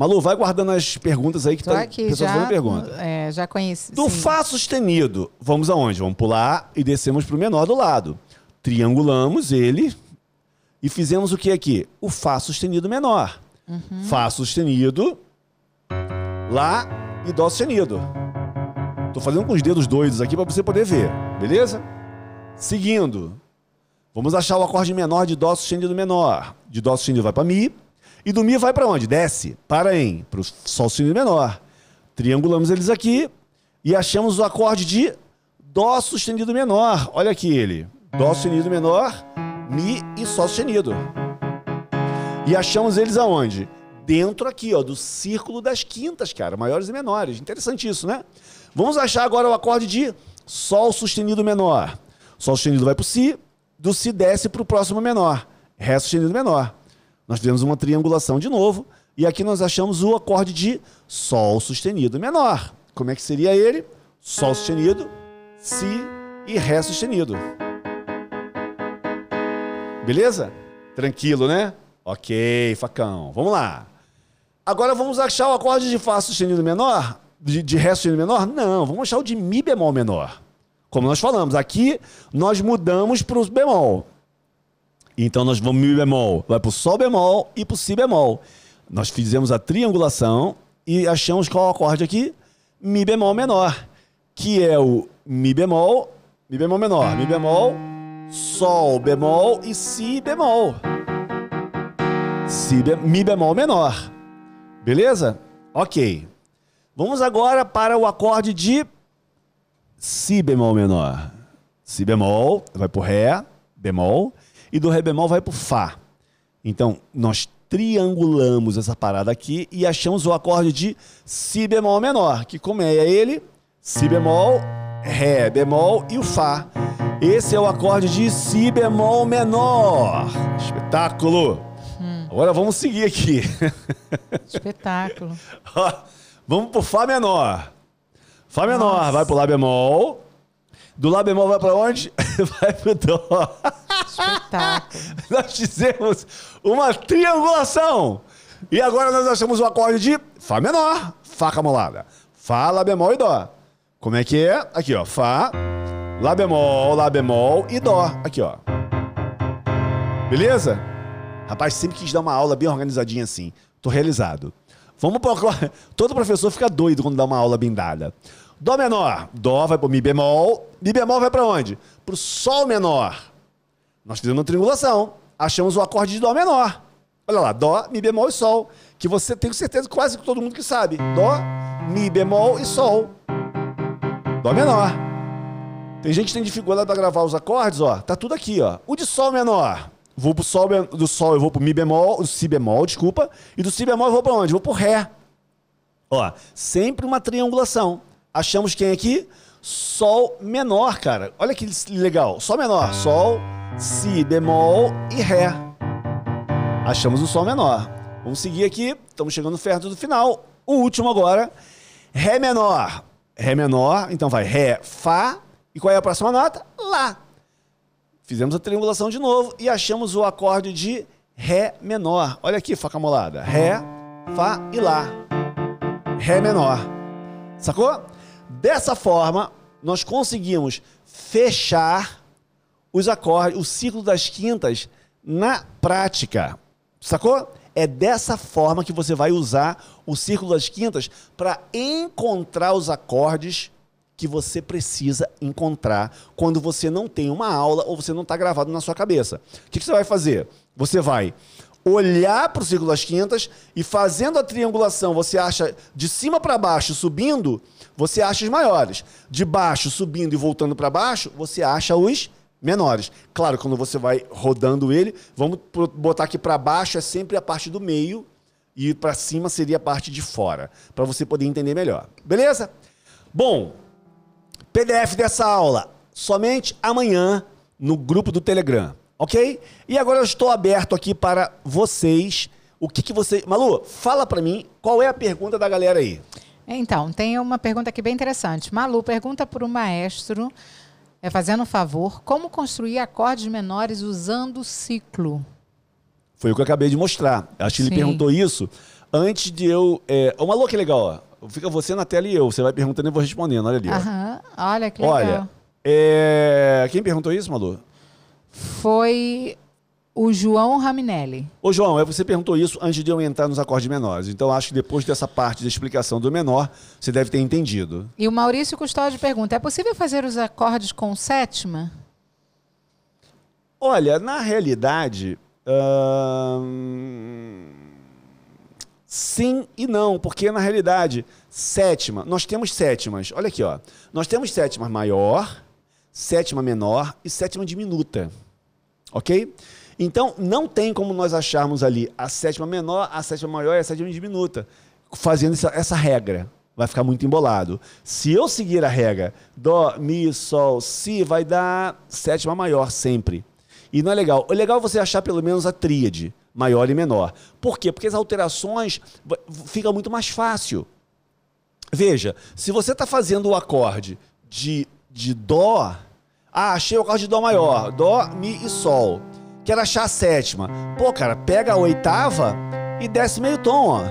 Malu, vai guardando as perguntas aí que Tô tá aqui, fazendo pergunta. é, já conheci. Do sim. Fá sustenido, vamos aonde? Vamos pular e descemos para o menor do lado. Triangulamos ele e fizemos o que aqui? O Fá sustenido menor. Uhum. Fá sustenido, Lá e Dó sustenido. Tô fazendo com os dedos doidos aqui para você poder ver, beleza? Seguindo, vamos achar o acorde menor de Dó sustenido menor. De Dó sustenido vai para Mi. E do Mi vai para onde? Desce, para em, para o Sol sustenido menor. Triangulamos eles aqui e achamos o acorde de Dó sustenido menor. Olha aqui ele. Dó sustenido menor, Mi e Sol sustenido. E achamos eles aonde? Dentro aqui, ó, do círculo das quintas, cara, maiores e menores. Interessante isso, né? Vamos achar agora o acorde de Sol sustenido menor. Sol sustenido vai para o Si, do Si desce para o próximo menor. Ré sustenido menor. Nós fizemos uma triangulação de novo e aqui nós achamos o acorde de Sol sustenido menor. Como é que seria ele? Sol sustenido, Si e Ré sustenido. Beleza? Tranquilo, né? Ok, facão. Vamos lá. Agora vamos achar o acorde de Fá sustenido menor? De, de Ré sustenido menor? Não, vamos achar o de Mi bemol menor. Como nós falamos, aqui nós mudamos para os bemol. Então nós vamos Mi bemol, vai para o Sol bemol e para o Si bemol. Nós fizemos a triangulação e achamos qual acorde aqui? Mi bemol menor, que é o Mi bemol, Mi bemol menor, Mi bemol, Sol bemol e Si bemol. Si Mi bemol menor. Beleza? Ok. Vamos agora para o acorde de Si bemol menor. Si bemol vai para o Ré, bemol, e do Ré bemol vai para o Fá. Então, nós triangulamos essa parada aqui e achamos o acorde de Si bemol menor, que como é ele? Si bemol, Ré bemol e o Fá. Esse é o acorde de Si bemol menor. Espetáculo! Agora vamos seguir aqui. Espetáculo. Ó, vamos pro Fá menor. Fá menor, Nossa. vai pro Lá bemol. Do Lá bemol vai pra onde? vai pro Dó. Espetáculo. nós fizemos uma triangulação. E agora nós achamos o acorde de Fá menor, Fá camolada. Fá, Lá bemol e Dó. Como é que é? Aqui, ó. Fá, Lá bemol, Lá bemol e Dó. Aqui, ó. Beleza? Rapaz, sempre quis dar uma aula bem organizadinha assim. Tô realizado. Vamos para Todo professor fica doido quando dá uma aula bem dada. Dó menor. Dó vai pro Mi bemol. Mi bemol vai para onde? Pro Sol menor. Nós fizemos uma triangulação, achamos o acorde de Dó menor. Olha lá, Dó, Mi bemol e Sol. Que você tem certeza, quase que todo mundo que sabe. Dó, Mi bemol e Sol. Dó menor. Tem gente que tem dificuldade para gravar os acordes, ó. Tá tudo aqui, ó. O de Sol menor. Vou pro Sol, do Sol eu vou pro Mi bemol, do Si bemol, desculpa. E do Si bemol eu vou para onde? vou pro Ré. Ó, sempre uma triangulação. Achamos quem aqui? Sol menor, cara. Olha que legal. Sol menor. Sol, Si bemol e Ré. Achamos o Sol menor. Vamos seguir aqui. Estamos chegando perto do final. O último agora. Ré menor. Ré menor. Então vai Ré, Fá. E qual é a próxima nota? Lá. Fizemos a triangulação de novo e achamos o acorde de Ré menor. Olha aqui, faca molada. Ré, Fá e Lá. Ré menor. Sacou? Dessa forma, nós conseguimos fechar os acordes, o ciclo das quintas na prática. Sacou? É dessa forma que você vai usar o círculo das quintas para encontrar os acordes que você precisa encontrar quando você não tem uma aula ou você não está gravado na sua cabeça. O que, que você vai fazer? Você vai olhar para o círculo das quintas e fazendo a triangulação, você acha de cima para baixo subindo, você acha os maiores. De baixo subindo e voltando para baixo, você acha os menores. Claro, quando você vai rodando ele, vamos botar aqui para baixo é sempre a parte do meio e para cima seria a parte de fora, para você poder entender melhor. Beleza? Bom, PDF dessa aula somente amanhã no grupo do Telegram, ok? E agora eu estou aberto aqui para vocês. O que, que você. Malu, fala para mim qual é a pergunta da galera aí. Então, tem uma pergunta aqui bem interessante. Malu pergunta para o maestro é fazendo um favor, como construir acordes menores usando o ciclo? Foi o que eu acabei de mostrar. Acho que ele perguntou isso antes de eu. É... Uma louca legal, ó. Fica você na tela e eu. Você vai perguntando e eu vou respondendo. Olha ali. Aham. Olha que legal. Olha, é... quem perguntou isso, Malu? Foi o João Raminelli. Ô, João, é, você perguntou isso antes de eu entrar nos acordes menores. Então, acho que depois dessa parte da explicação do menor, você deve ter entendido. E o Maurício Custódio pergunta: é possível fazer os acordes com sétima? Olha, na realidade. Hum... Sim e não, porque na realidade, sétima, nós temos sétimas. Olha aqui, ó. Nós temos sétima maior, sétima menor e sétima diminuta. Ok? Então, não tem como nós acharmos ali a sétima menor, a sétima maior e a sétima diminuta, fazendo essa, essa regra. Vai ficar muito embolado. Se eu seguir a regra Dó, Mi, Sol, Si, vai dar sétima maior sempre. E não é legal. O legal é você achar pelo menos a tríade, maior e menor. Por quê? Porque as alterações fica muito mais fácil. Veja, se você está fazendo o acorde de, de Dó, ah, achei o acorde de Dó maior, Dó, Mi e Sol quero achar a sétima. Pô, cara, pega a oitava e desce meio tom, ó.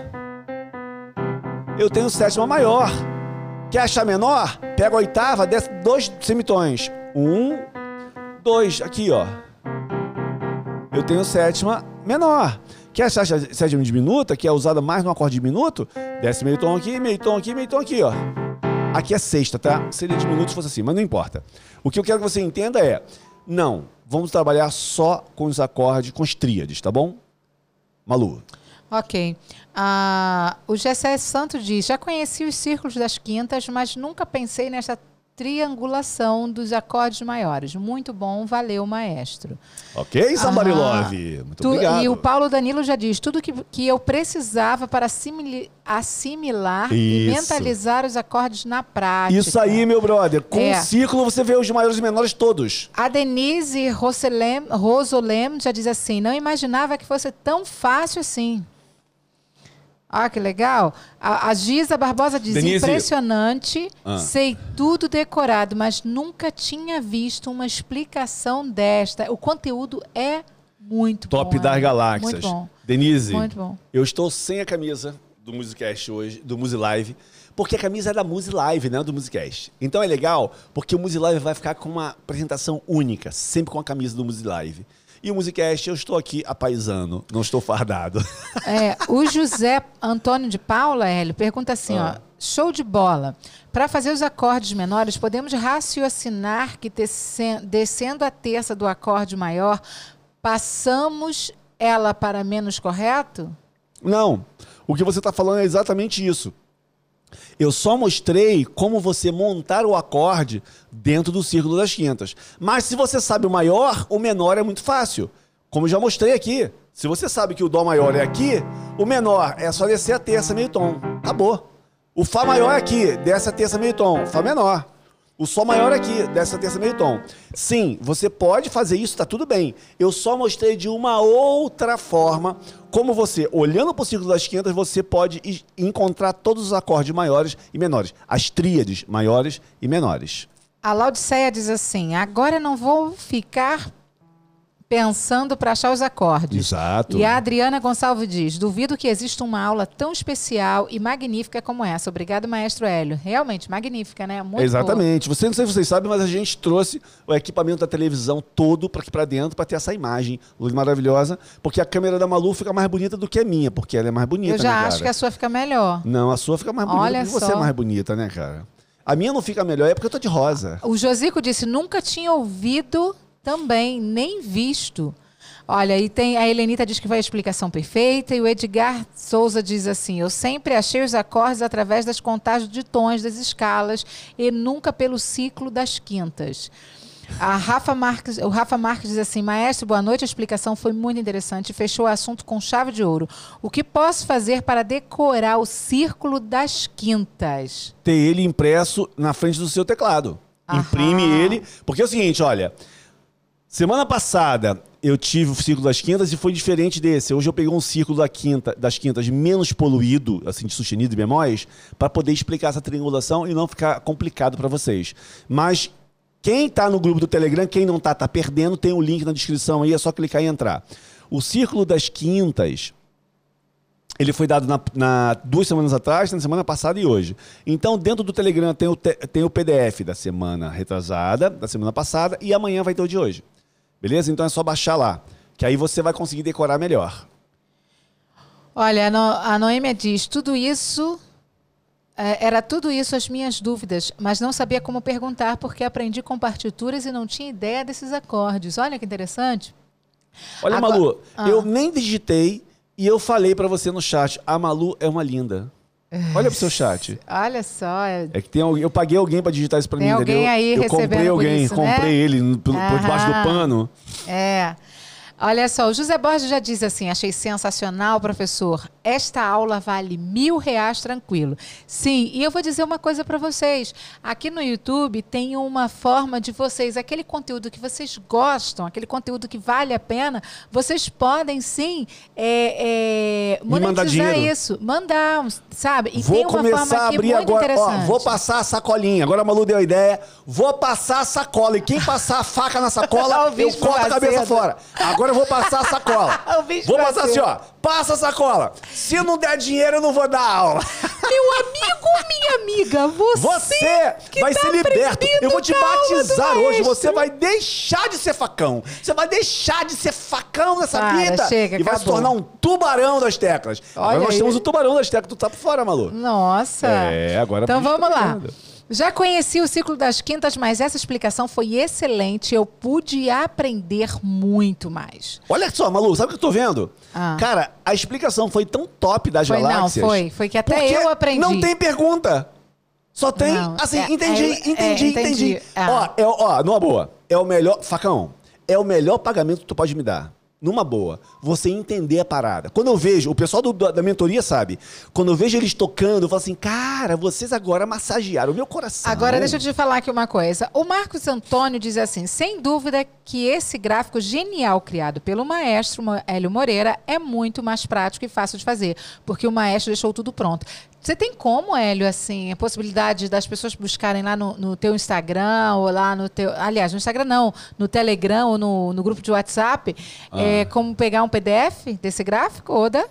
Eu tenho sétima maior. Quer achar menor? Pega a oitava, desce dois semitons. Um, dois, aqui, ó. Eu tenho sétima menor. Quer achar a sétima diminuta, que é usada mais no acorde diminuto? Desce meio tom aqui, meio tom aqui, meio tom aqui, ó. Aqui é sexta, tá? Seria diminuto se fosse assim, mas não importa. O que eu quero que você entenda é, não, vamos trabalhar só com os acordes, com as tríades, tá bom? Malu. Ok. Uh, o Gessé Santo diz: já conheci os círculos das quintas, mas nunca pensei nessa triangulação dos acordes maiores. Muito bom, valeu, maestro. Ok, Sambarilove. Ah, Muito tu, obrigado. E o Paulo Danilo já diz: tudo que, que eu precisava para assimilar Isso. e mentalizar os acordes na prática. Isso aí, meu brother. Com é. o círculo você vê os maiores e menores todos. A Denise Rosolem, Rosolem já diz assim: não imaginava que fosse tão fácil assim. Ah, que legal. A, a Giza Barbosa diz: Denise. impressionante, ah. sei tudo decorado, mas nunca tinha visto uma explicação desta. O conteúdo é muito Top bom. das é. galáxias. Muito bom. Denise, muito bom. eu estou sem a camisa do Musicast hoje, do Musilive, porque a camisa é da Musilive, né, do Musicast. Então é legal, porque o Musilive vai ficar com uma apresentação única, sempre com a camisa do Musilive. E o Musicast, eu estou aqui apaisando, não estou fardado. É, o José Antônio de Paula, Hélio, pergunta assim, Ah. ó. Show de bola. Para fazer os acordes menores, podemos raciocinar que desce- descendo a terça do acorde maior, passamos ela para menos correto? Não, o que você está falando é exatamente isso. Eu só mostrei como você montar o acorde dentro do círculo das quintas. Mas se você sabe o maior, o menor é muito fácil. Como eu já mostrei aqui. Se você sabe que o Dó maior é aqui, o menor é só descer a terça meio tom. Acabou. O Fá maior é aqui, desce a terça meio tom. Fá menor. O Sol maior aqui, desce a terça meio tom. Sim, você pode fazer isso, tá tudo bem. Eu só mostrei de uma outra forma como você, olhando para o círculo das quintas, você pode encontrar todos os acordes maiores e menores. As tríades maiores e menores. A Laodiceia diz assim: agora não vou ficar pensando para achar os acordes. Exato. E a Adriana Gonçalves diz: duvido que exista uma aula tão especial e magnífica como essa. Obrigado, maestro Hélio. Realmente, magnífica, né? Muito boa. Exatamente. Você não sei se vocês sabem, mas a gente trouxe o equipamento da televisão todo para aqui para dentro para ter essa imagem luz maravilhosa, porque a câmera da Malu fica mais bonita do que a minha, porque ela é mais bonita, Eu já né, acho cara? que a sua fica melhor. Não, a sua fica mais bonita Olha porque você só. é mais bonita, né, cara? A minha não fica melhor, é porque eu tô de rosa. O Josico disse: nunca tinha ouvido também, nem visto. Olha, e tem a Helenita diz que vai a explicação perfeita, e o Edgar Souza diz assim: Eu sempre achei os acordes através das contagens de tons das escalas e nunca pelo ciclo das quintas. A Rafa Marques, o Rafa Marques diz assim: Maestro, boa noite. A explicação foi muito interessante. Fechou o assunto com chave de ouro. O que posso fazer para decorar o círculo das quintas? Ter ele impresso na frente do seu teclado. Aham. Imprime ele. Porque é o seguinte, olha. Semana passada eu tive o círculo das quintas e foi diferente desse. Hoje eu peguei um círculo da quinta, das quintas menos poluído, assim, de sustenido e bemóis, para poder explicar essa triangulação e não ficar complicado para vocês. Mas quem está no grupo do Telegram, quem não tá, tá perdendo, tem o link na descrição aí, é só clicar e entrar. O círculo das quintas, ele foi dado na, na- duas semanas atrás, na semana passada e hoje. Então, dentro do Telegram tem o, te- tem o PDF da semana retrasada, da semana passada, e amanhã vai ter o de hoje. Beleza? Então é só baixar lá, que aí você vai conseguir decorar melhor. Olha, a, no, a Noêmia diz: tudo isso. é, era tudo isso as minhas dúvidas, mas não sabia como perguntar porque aprendi com partituras e não tinha ideia desses acordes. Olha que interessante. Olha, Agora- Malu, Ah. eu nem digitei e eu falei pra você no chat, a Malu é uma linda. Olha pro seu chat. Olha só. é- É que tem alguém, eu paguei alguém pra digitar isso pra Tem mim, alguém entendeu? aí eu comprei alguém, isso, né? comprei ele no- por, por debaixo do pano. É. Olha só, o José Borges já diz assim: achei sensacional, professor. Esta aula vale mil reais tranquilo. Sim, e eu vou dizer uma coisa para vocês. Aqui no YouTube tem uma forma de vocês, aquele conteúdo que vocês gostam, aquele conteúdo que vale a pena, vocês podem sim é, é, monetizar isso, mandar, sabe? E vou tem uma começar forma a aqui abrir muito agora. Ó, interessante. vou passar a sacolinha. Agora a Malu deu a ideia. Vou passar a sacola. E quem passar a faca na sacola, eu corto a cabeça fora. Agora eu vou passar a sacola. Vou passar assim, ó. Passa a sacola. Se não der dinheiro, eu não vou dar aula. Meu amigo ou minha amiga, você, Você vai tá ser liberto. Eu vou te batizar hoje. Você vai deixar de ser facão. Você vai deixar de ser facão nessa Para, vida. chega, e vai se tornar um tubarão das teclas. Agora Olha nós aí. temos o tubarão das teclas. Tu tá por fora, Malu. Nossa. É, agora Então isso vamos lá. Já conheci o ciclo das quintas, mas essa explicação foi excelente. Eu pude aprender muito mais. Olha só, Malu, sabe o que eu tô vendo? Ah. Cara, a explicação foi tão top das Foi, não, galáxias. foi. Foi que até eu aprendi. Não tem pergunta. Só tem, Não, assim, é- entendi, é- é, entendi, entendi. entendi. Ah. Ó, é, ó, numa boa. É o melhor. Facão, é o melhor pagamento que tu pode me dar. Numa boa, você entender a parada. Quando eu vejo, o pessoal do- da mentoria sabe, quando eu vejo eles tocando, eu falo assim, cara, vocês agora massagearam o meu coração. Agora, deixa eu te falar aqui uma coisa. O Marcos Antônio diz assim: sem dúvida que esse gráfico genial criado pelo maestro Hélio Moreira é muito mais prático e fácil de fazer, porque o maestro deixou tudo pronto. Você tem como, Hélio, assim, a possibilidade das pessoas buscarem lá no, no teu Instagram ou lá no teu. Aliás, no Instagram não, no Telegram ou no, no grupo de WhatsApp, Ah. é, como pegar um PDF desse gráfico, Oda?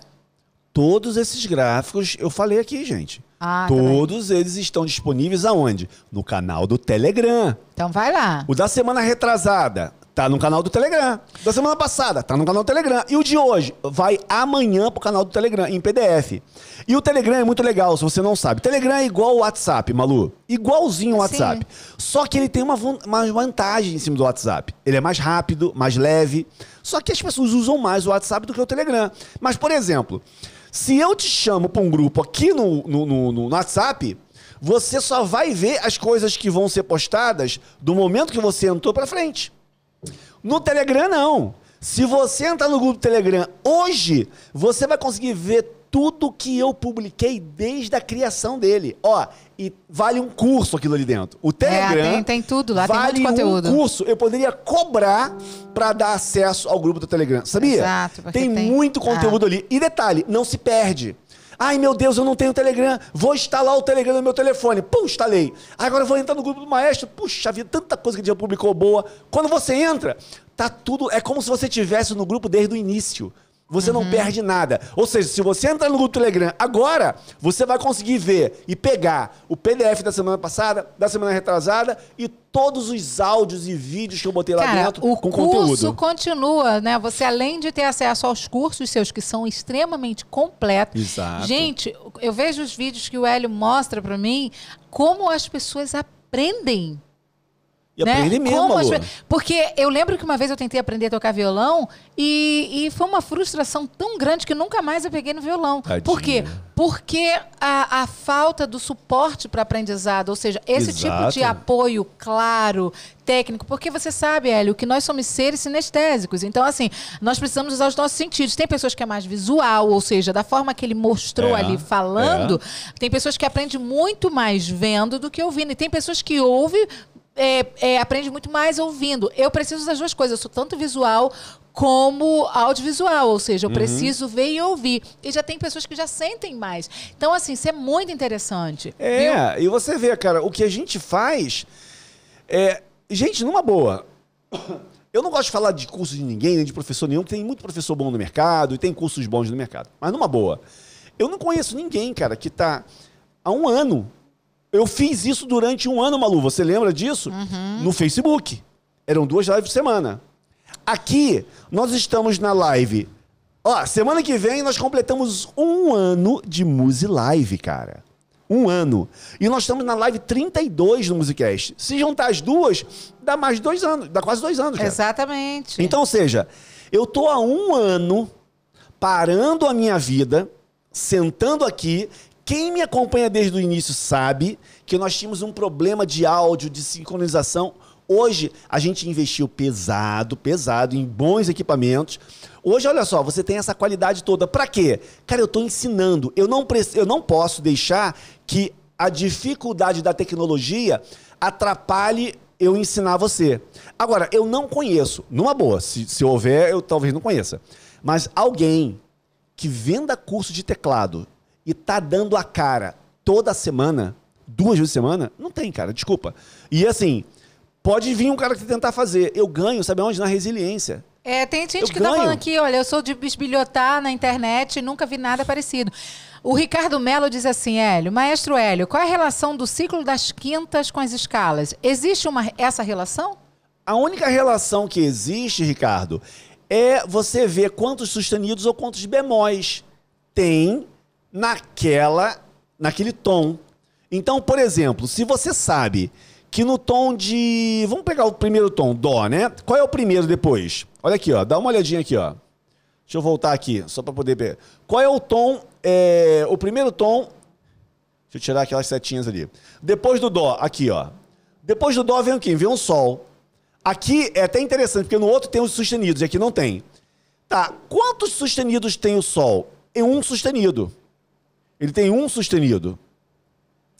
Todos esses gráficos, eu falei aqui, gente. Ah, tá. Todos eles estão disponíveis aonde? No canal do Telegram. Então vai lá. O da semana retrasada Tá no canal do Telegram. Da semana passada, tá no canal do Telegram. E o de hoje vai amanhã pro canal do Telegram, em PDF. E o Telegram é muito legal, se você não sabe. Telegram é igual o WhatsApp, Malu. Igualzinho o WhatsApp. Só que ele tem uma, uma vantagem em cima do WhatsApp. Ele é mais rápido, mais leve. Só que as pessoas usam mais o WhatsApp do que o Telegram. Mas, por exemplo, se eu te chamo para um grupo aqui no, no, no, no WhatsApp, você só vai ver as coisas que vão ser postadas do momento que você entrou para frente. No Telegram, não. Se você entrar no grupo do Telegram hoje, você vai conseguir ver tudo que eu publiquei desde a criação dele. Ó, e vale um curso aquilo ali dentro. O Telegram. É, tem, tem tudo lá, vale tem muito conteúdo. um curso. Eu poderia cobrar para dar acesso ao grupo do Telegram. Sabia? Exato, tem, tem- muito conteúdo Ah. ali. E detalhe, não se perde. Ai, meu Deus, eu não tenho Telegram. Vou instalar o Telegram no meu telefone. Pum, instalei. Agora vou entrar no grupo do maestro. Puxa vida, tanta coisa que ele já publicou boa. Quando você entra, tá tudo. É como se você tivesse no grupo desde o início. Você Uhum. não perde nada. Ou seja, se você entrar no grupo Telegram agora, você vai conseguir ver e pegar o PDF da semana passada, da semana retrasada e todos os áudios e vídeos que eu botei lá Cara, dentro o com curso conteúdo. continua, né? Você, além de ter acesso aos cursos seus, que são extremamente completos. Exato. Gente, eu vejo os vídeos que o Hélio mostra pra mim, como as pessoas aprendem. E né? aprende mesmo, as Porque eu lembro que uma vez eu tentei aprender a tocar violão e, e foi uma frustração tão grande que nunca mais eu peguei no violão. Tadinha. Por quê? Porque a, a falta do suporte para aprendizado, ou seja, esse tipo de Exato. apoio claro, técnico, porque você sabe, Hélio, que nós somos seres sinestésicos. Então, assim, nós precisamos usar os nossos sentidos. Tem pessoas que é mais visual, ou seja, da forma que ele mostrou É, ali falando, tem pessoas que aprendem muito mais vendo do que ouvindo. E tem pessoas que ouvem é, é, aprende muito mais ouvindo. Eu preciso das duas coisas. Eu sou tanto visual como audiovisual, ou seja, eu preciso ver e ouvir. E já tem pessoas que já sentem mais. Então, assim, isso é muito interessante. viu? É, e você vê, cara, o que a gente faz é. Gente, numa boa. Eu não gosto de falar de curso de ninguém, nem de professor nenhum, porque tem muito professor bom no mercado e tem cursos bons no mercado. Mas numa boa. Eu não conheço ninguém, cara, que tá há um ano. Eu fiz isso durante um ano, Malu. Você lembra disso? No Facebook. Eram duas lives por semana. Aqui, nós estamos na live. Ó, semana que vem nós completamos um ano de Muse Live, cara. Um ano. E nós estamos na live 32 no Musicast. Se juntar as duas, dá mais de dois anos. Dá quase dois anos, cara. Exatamente. Então, ou seja, eu tô há um ano parando a minha vida, sentando aqui. Quem me acompanha desde o início sabe que nós tínhamos um problema de áudio, de sincronização. Hoje a gente investiu pesado, pesado em bons equipamentos. Hoje, olha só, você tem essa qualidade toda. Pra quê? Cara, eu tô ensinando. Eu não, eu não posso deixar que a dificuldade da tecnologia atrapalhe eu ensinar você. Agora, eu não conheço, numa boa, se, se houver, eu talvez não conheça, mas alguém que venda curso de teclado e tá dando a cara toda semana, duas vezes por semana, não tem, cara, desculpa. E assim, pode vir um cara que tentar fazer. Eu ganho, sabe onde? Na resiliência. É, tem gente Eu que tá ganho. falando aqui, olha, eu sou de bisbilhotar na internet e nunca vi nada parecido. O Ricardo Melo diz assim, Hélio, maestro Hélio, qual é a relação do ciclo das quintas com as escalas? Existe uma, essa relação? A única relação que existe, Ricardo, é você ver quantos sustenidos ou quantos bemóis tem naquela, naquele tom. Então, por exemplo, se você sabe que no tom de, vamos pegar o primeiro tom, dó, né? Qual é o primeiro depois? Olha aqui, ó, dá uma olhadinha aqui, ó. Deixa eu voltar aqui, só para poder ver. Qual é o tom, é, o primeiro tom Deixa eu tirar aquelas setinhas ali. Depois do Dó, aqui, ó. Depois do Dó vem o quê? Vem o Sol. Aqui é até interessante, porque no outro tem os sustenidos e aqui não tem. Tá, quantos sustenidos tem o Sol? É um sustenido. Ele tem um sustenido.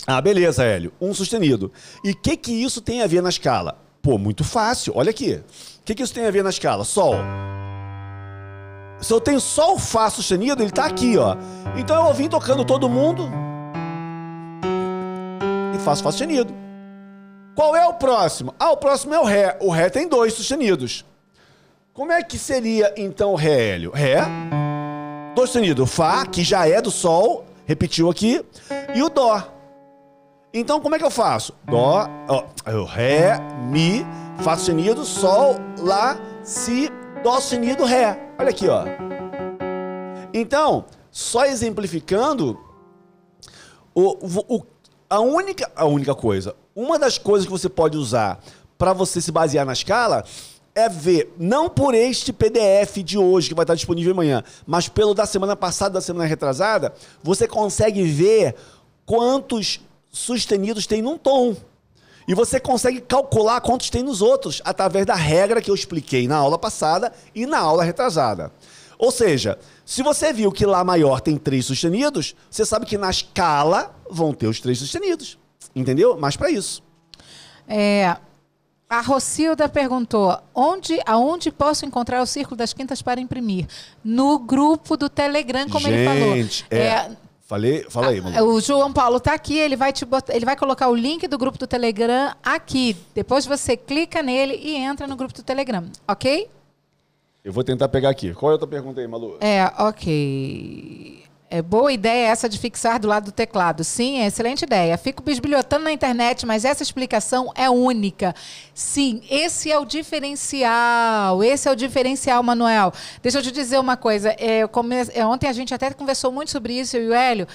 Ah, beleza, Hélio. Um sustenido. E o que, que isso tem a ver na escala? Pô, muito fácil. Olha aqui. O que, que isso tem a ver na escala? Sol. Se eu tenho Sol Fá sustenido, ele tá aqui, ó. Então eu vou vir tocando todo mundo e faço Fá sustenido. Qual é o próximo? Ah, o próximo é o Ré. O Ré tem dois sustenidos. Como é que seria então o Ré, Hélio? Ré, dois sustenidos. Fá, que já é do Sol, repetiu aqui, e o Dó. Então, como é que eu faço? Dó, ó, eu, ré, mi, fá sustenido, sol, lá, si, dó sustenido, ré. Olha aqui, ó. Então, só exemplificando, o, o, a, única, a única coisa, uma das coisas que você pode usar para você se basear na escala é ver, não por este PDF de hoje, que vai estar disponível amanhã, mas pelo da semana passada, da semana retrasada, você consegue ver quantos sustenidos tem num tom. E você consegue calcular quantos tem nos outros, através da regra que eu expliquei na aula passada e na aula retrasada. Ou seja, se você viu que Lá maior tem três sustenidos, você sabe que na escala vão ter os três sustenidos. Entendeu? Mas para isso. É, a Rocilda perguntou: onde, aonde posso encontrar o Círculo das Quintas para imprimir? No grupo do Telegram, como Gente, ele falou. É, é, falei, fala aí, mano. O João Paulo está aqui, ele vai, te botar, ele vai colocar o link do grupo do Telegram aqui. Depois você clica nele e entra no grupo do Telegram, ok? Eu vou tentar pegar aqui. Qual é a outra pergunta aí, Malu? É, ok. É boa ideia essa de fixar do lado do teclado. Sim, é excelente ideia. Fico bisbilhotando na internet, mas essa explicação é única. Sim, esse é o diferencial. Esse é o diferencial, Manuel. Deixa eu te dizer uma coisa. É, come... é, ontem a gente até conversou muito sobre isso, eu e o Hélio.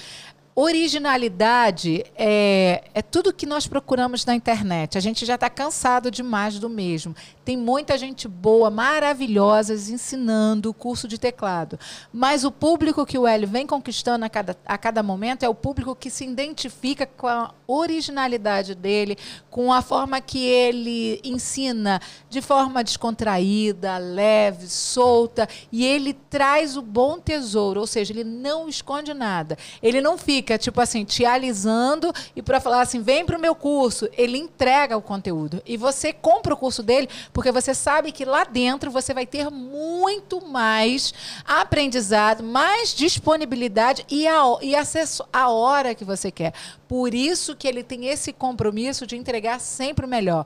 Originalidade é, é tudo que nós procuramos na internet. A gente já está cansado demais do mesmo. Tem muita gente boa, maravilhosa, ensinando o curso de teclado. Mas o público que o Hélio vem conquistando a cada, a cada momento é o público que se identifica com a originalidade dele, com a forma que ele ensina de forma descontraída, leve, solta. E ele traz o bom tesouro, ou seja, ele não esconde nada. Ele não fica, tipo assim, te alisando e para falar assim, vem para o meu curso. Ele entrega o conteúdo. E você compra o curso dele porque você sabe que lá dentro você vai ter muito mais aprendizado, mais disponibilidade e, a, e acesso à hora que você quer. Por isso que ele tem esse compromisso de entregar sempre o melhor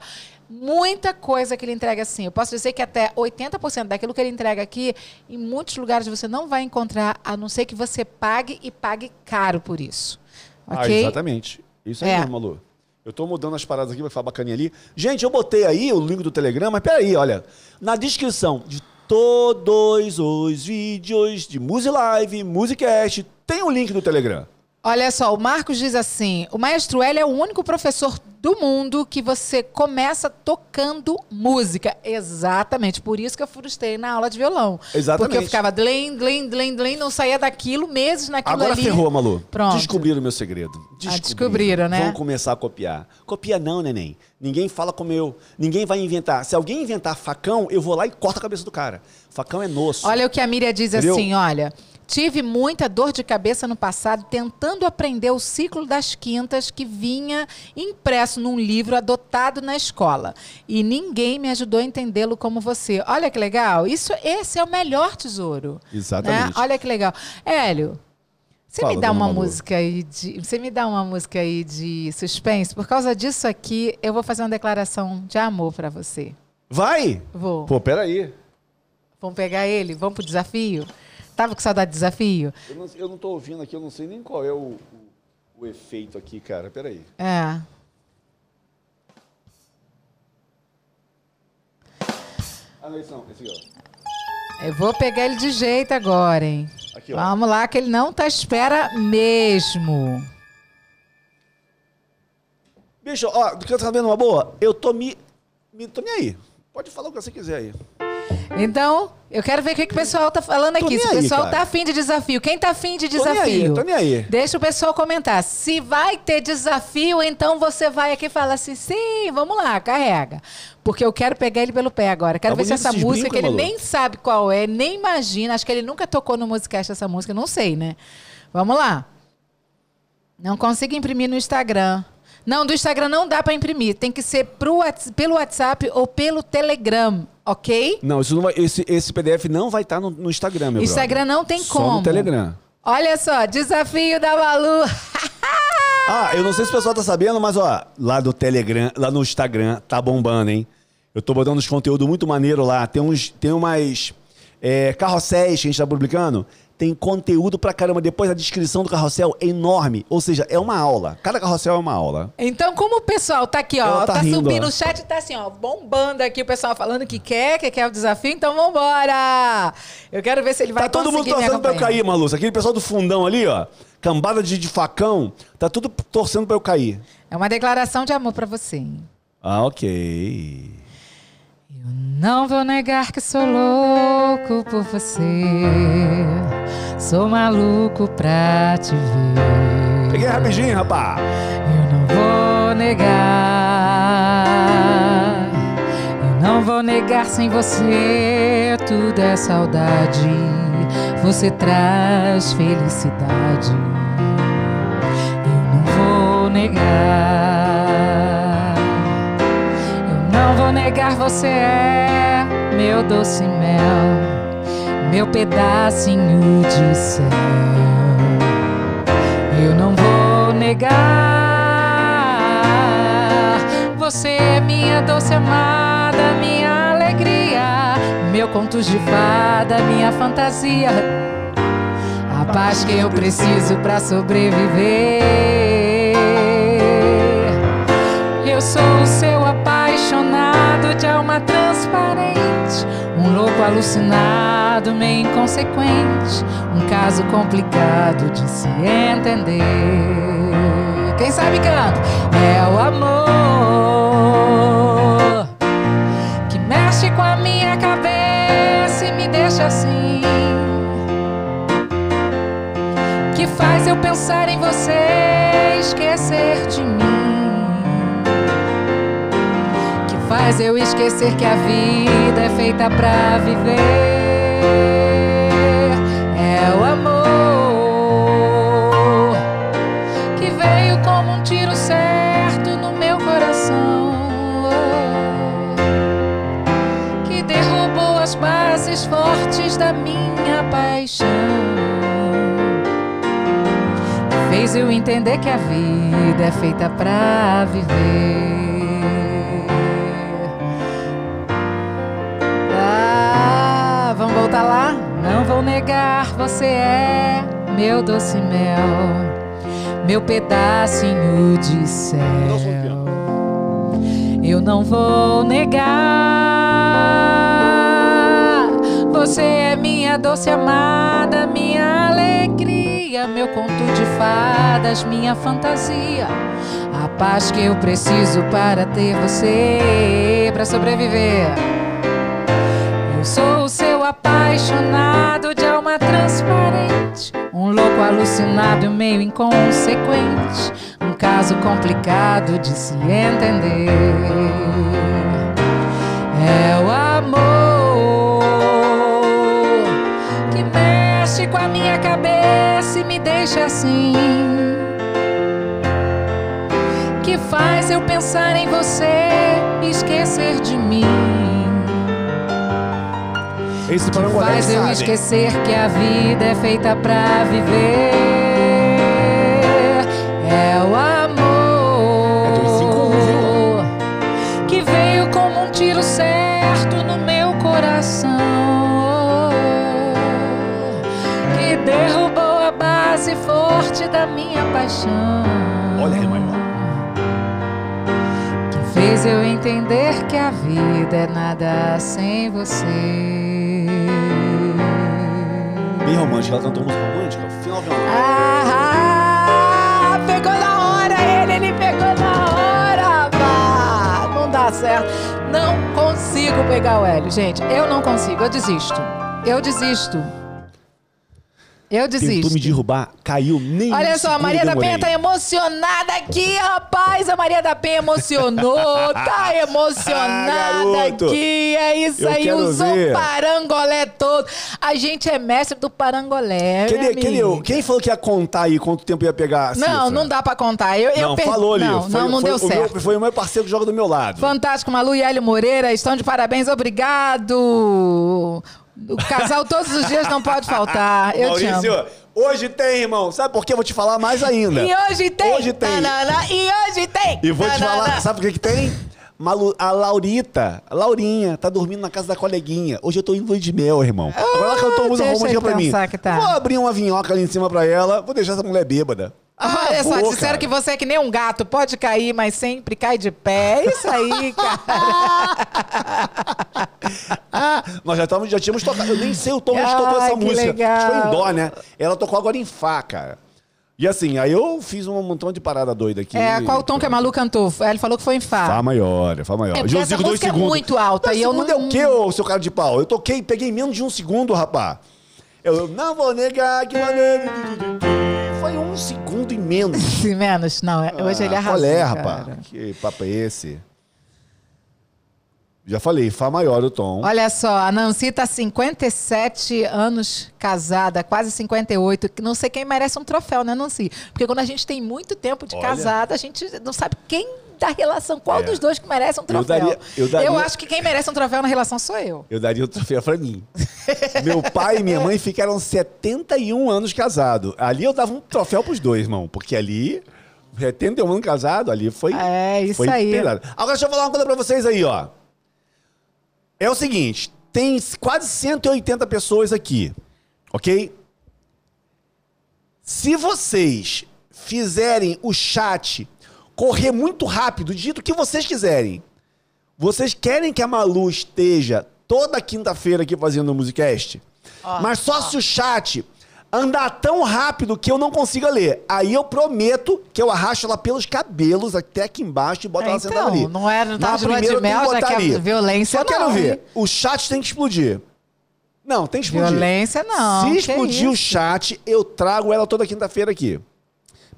muita coisa que ele entrega assim. Eu posso dizer que até 80% daquilo que ele entrega aqui, em muitos lugares você não vai encontrar, a não ser que você pague e pague caro por isso. Ah, exatamente. Isso aí é. mesmo, Malu. Eu tô mudando as paradas aqui, vai ficar bacaninha ali. Gente, eu botei aí o link do Telegram, mas peraí, olha. Na descrição de todos os vídeos de Music Live, Musicast, tem o link do Telegram. Olha só, o Marcos diz assim: o maestro L é o único professor do mundo que você começa tocando música. Exatamente. Por isso que eu frustrei na aula de violão. Exatamente. Porque eu ficava dlem, dlem, dlem, dlem, não saía daquilo, meses naquilo Agora ali. Agora ferrou, Malu. Pronto. Descobriram o meu segredo. Descobriram. Ah, descobriram, né? Vão começar a copiar. Copia não, neném. Ninguém fala como eu. Ninguém vai inventar. Se alguém inventar facão, eu vou lá e corto a cabeça do cara. Facão é nosso. Olha o que a Miriam diz Entendeu? assim, olha... Tive muita dor de cabeça no passado tentando aprender o ciclo das quintas que vinha impresso num livro adotado na escola. E ninguém me ajudou a entendê-lo como você. Olha que legal. Isso, esse é o melhor tesouro. Né? Exatamente. Né? Olha que legal. Hélio, você Fala, me dá uma Malu. música aí de. Você me dá uma música aí de suspense? Por causa disso aqui, eu vou fazer uma declaração de amor para você. Vai? Vou. Pô, peraí. Vamos pegar ele? Vamos pro desafio? Tava com saudade de desafio? Eu não, eu não tô ouvindo aqui, eu não sei nem qual é o, o, o efeito aqui, cara. Peraí. É. Ah, não, esse não, esse aqui, ó. Eu vou pegar ele de jeito agora, hein? Aqui, Vamos lá, que ele não tá à espera mesmo. Bicho, ó, do que eu tô sabendo uma boa? Eu tô me, me. tô me aí. Pode falar o que você quiser aí. Então, eu quero ver o que, que o pessoal tá falando aqui. Se o pessoal aí, tá afim de desafio. Quem tá afim de desafio? Tô nem aí, tô nem aí. Deixa o pessoal comentar. Se vai ter desafio, então você vai aqui e fala assim: sim, vamos lá, carrega. Porque eu quero pegar ele pelo pé agora. Quero tá ver se essa música, que ele nem sabe qual é, nem imagina. Acho que ele nunca tocou no Musicast essa música, não sei, né? Vamos lá. Não consigo imprimir no Instagram. Não, do Instagram não dá para imprimir. Tem que ser pro, pelo WhatsApp ou pelo Telegram, ok? Não, isso não vai, esse, esse PDF não vai estar tá no, no, Instagram, meu Instagram brother. não tem Só como. no Telegram. Olha só, desafio da Malu. ah, eu não sei se o pessoal tá sabendo, mas ó, lá do Telegram, lá no Instagram, tá bombando, hein? Eu tô botando uns conteúdos muito maneiro lá. Tem uns, tem umas é, carrosséis que a gente tá publicando tem conteúdo pra caramba. Depois a descrição do carrossel é enorme. Ou seja, é uma aula. Cada carrossel é uma aula. Então, como o pessoal tá aqui, ó, Ela tá, tá rindo, subindo ó. o chat, tá assim, ó, bombando aqui, o pessoal falando que quer, que quer o desafio, então vambora! Eu quero ver se ele vai Tá todo mundo torcendo pra eu cair, Malúcia. Aquele pessoal do fundão ali, ó. Cambada de, de facão. Tá tudo torcendo pra eu cair. É uma declaração de amor pra você. hein? Ah, ok. Eu não vou negar que sou louco por você. Sou maluco pra te ver. Peguei rapidinho, rapaz. Eu não vou negar. Eu não vou negar sem você. Tudo é saudade. Você traz felicidade. Eu não vou negar. Eu não vou negar, você é meu doce mel, meu pedacinho de céu. Eu não vou negar. Você é minha doce amada, minha alegria, meu contos de fada, minha fantasia. A paz que eu preciso pra sobreviver. Eu sou o seu apaixonado de alma transparente, um louco alucinado, meio inconsequente, um caso complicado de se entender. Quem sabe canta? É o amor que mexe com a minha cabeça e me deixa assim que faz eu pensar em você, esquecer de mim. Faz eu esquecer que a vida é feita pra viver. É o amor que veio como um tiro certo no meu coração. Que derrubou as bases fortes da minha paixão fez eu entender que a vida é feita pra viver. Vou negar, você é meu doce mel, meu pedacinho de céu. Eu não vou negar. Você é minha doce amada, minha alegria, meu conto de fadas, minha fantasia. A paz que eu preciso para ter você, para sobreviver. Eu sou apaixonado de alma transparente, um louco alucinado, meio inconsequente, um caso complicado de se entender. É o amor que mexe com a minha cabeça e me deixa assim. Que faz eu pensar em você e esquecer de Esse Que faz eu sabe. esquecer que a vida é feita pra viver. É o É um, amor que veio como um tiro certo no meu coração. Que derrubou a base forte da minha paixão. Olha maior. Que fez eu entender que a vida é nada sem você. Bem romântica. Ela cantou música romântica. Final, final. Ah, pegou na hora ele, ele pegou na hora, pá. Não dá certo. Não consigo pegar o Hélio, gente. Eu não consigo, eu desisto. Eu desisto. Eu Tentou desisto. me derrubar, caiu nem Olha só, a Maria da. Penha tá emocionada aqui, rapaz. A Maria da Penha emocionou, tá emocionada Ah, aqui. É isso Eu aí, usou ver. o parangolé todo. A gente é mestre do parangolé. Amiga. eu? Quem falou que ia contar aí quanto tempo ia pegar a Não, não dá pra contar. Eu, eu Não, per- falou ali. Não, Foi- não, não foi deu o certo. Meu, foi o meu parceiro que joga do meu lado. Fantástico, Malu e Hélio Moreira estão de parabéns, obrigado. O casal todos os dias não pode faltar. Eu te amo. Maurício, hoje tem, irmão. Sabe por quê? Eu vou te falar mais ainda. E hoje tem. Hoje tem. Tanana, e hoje tem. E vou te falar, sabe o que que tem? Malu, a Laurita, a Laurinha, tá dormindo na casa da coleguinha. Hoje eu tô indo de mel, irmão. Agora ela cantou música romântica pra mim. que tá. Vou abrir uma vinhoca ali em cima pra ela, vou deixar essa mulher bêbada. Ah, Olha só, disseram cara. que você é que nem um gato, pode cair, mas sempre cai de pé. É isso aí, cara. Ah, nós já, tamo, já tínhamos tocado. Eu nem sei o tom Ai, tocou essa que música. legal. Foi em dó, né? Ela tocou agora em Fá, cara. E assim, aí eu fiz um montão de parada doida aqui. É, qual o tom que a Malu cantou? Ele falou que foi em Fá. Fá maior, é Fá maior. É, essa Josico, dois música é segundos. muito alta Dois e eu segundos não- é o quê, ô, seu cara de pau? Eu toquei, peguei menos de um segundo, rapá. Eu não vou negar que maneiro. Foi um segundo e menos. Sim, menos. Não, é- hoje ele Ah, arrasou, Qual é, rapá? Que papo é esse? Já falei, Fá maior o tom. Olha só, a Nancy tá 57 anos casada, quase 58. que Não sei quem merece um troféu, né, Nancy? Porque quando a gente tem muito tempo de Olha. casada, a gente não sabe quem da relação, qual É. dos dois que merece um troféu. daria- eu daria- acho que quem merece um troféu na relação sou eu. Eu daria o troféu pra mim. Meu pai e minha mãe ficaram 71 anos casados. Ali eu dava um troféu pros dois, irmão. Porque ali, 71 anos casado, ali foi. É, isso foi aí. pesado. Agora deixa eu falar uma coisa pra vocês aí, ó. É o seguinte: tem quase 180 pessoas aqui, ok? Se vocês fizerem o chat correr muito rápido, dito o que vocês quiserem, vocês querem que a Malu esteja toda quinta-feira aqui fazendo o Musicast? Mas só se o chat andar tão rápido que eu não consiga ler. Aí eu prometo que eu arrasto ela pelos cabelos até aqui embaixo e boto É, ela sentada ali. então, não era- não tava Na de lua de mel, já botar que a violência Só quero não, ver. hein? O chat tem que explodir. Não, tem que explodir. Violência não. Se explodir o isso? chat, eu trago ela toda quinta-feira aqui.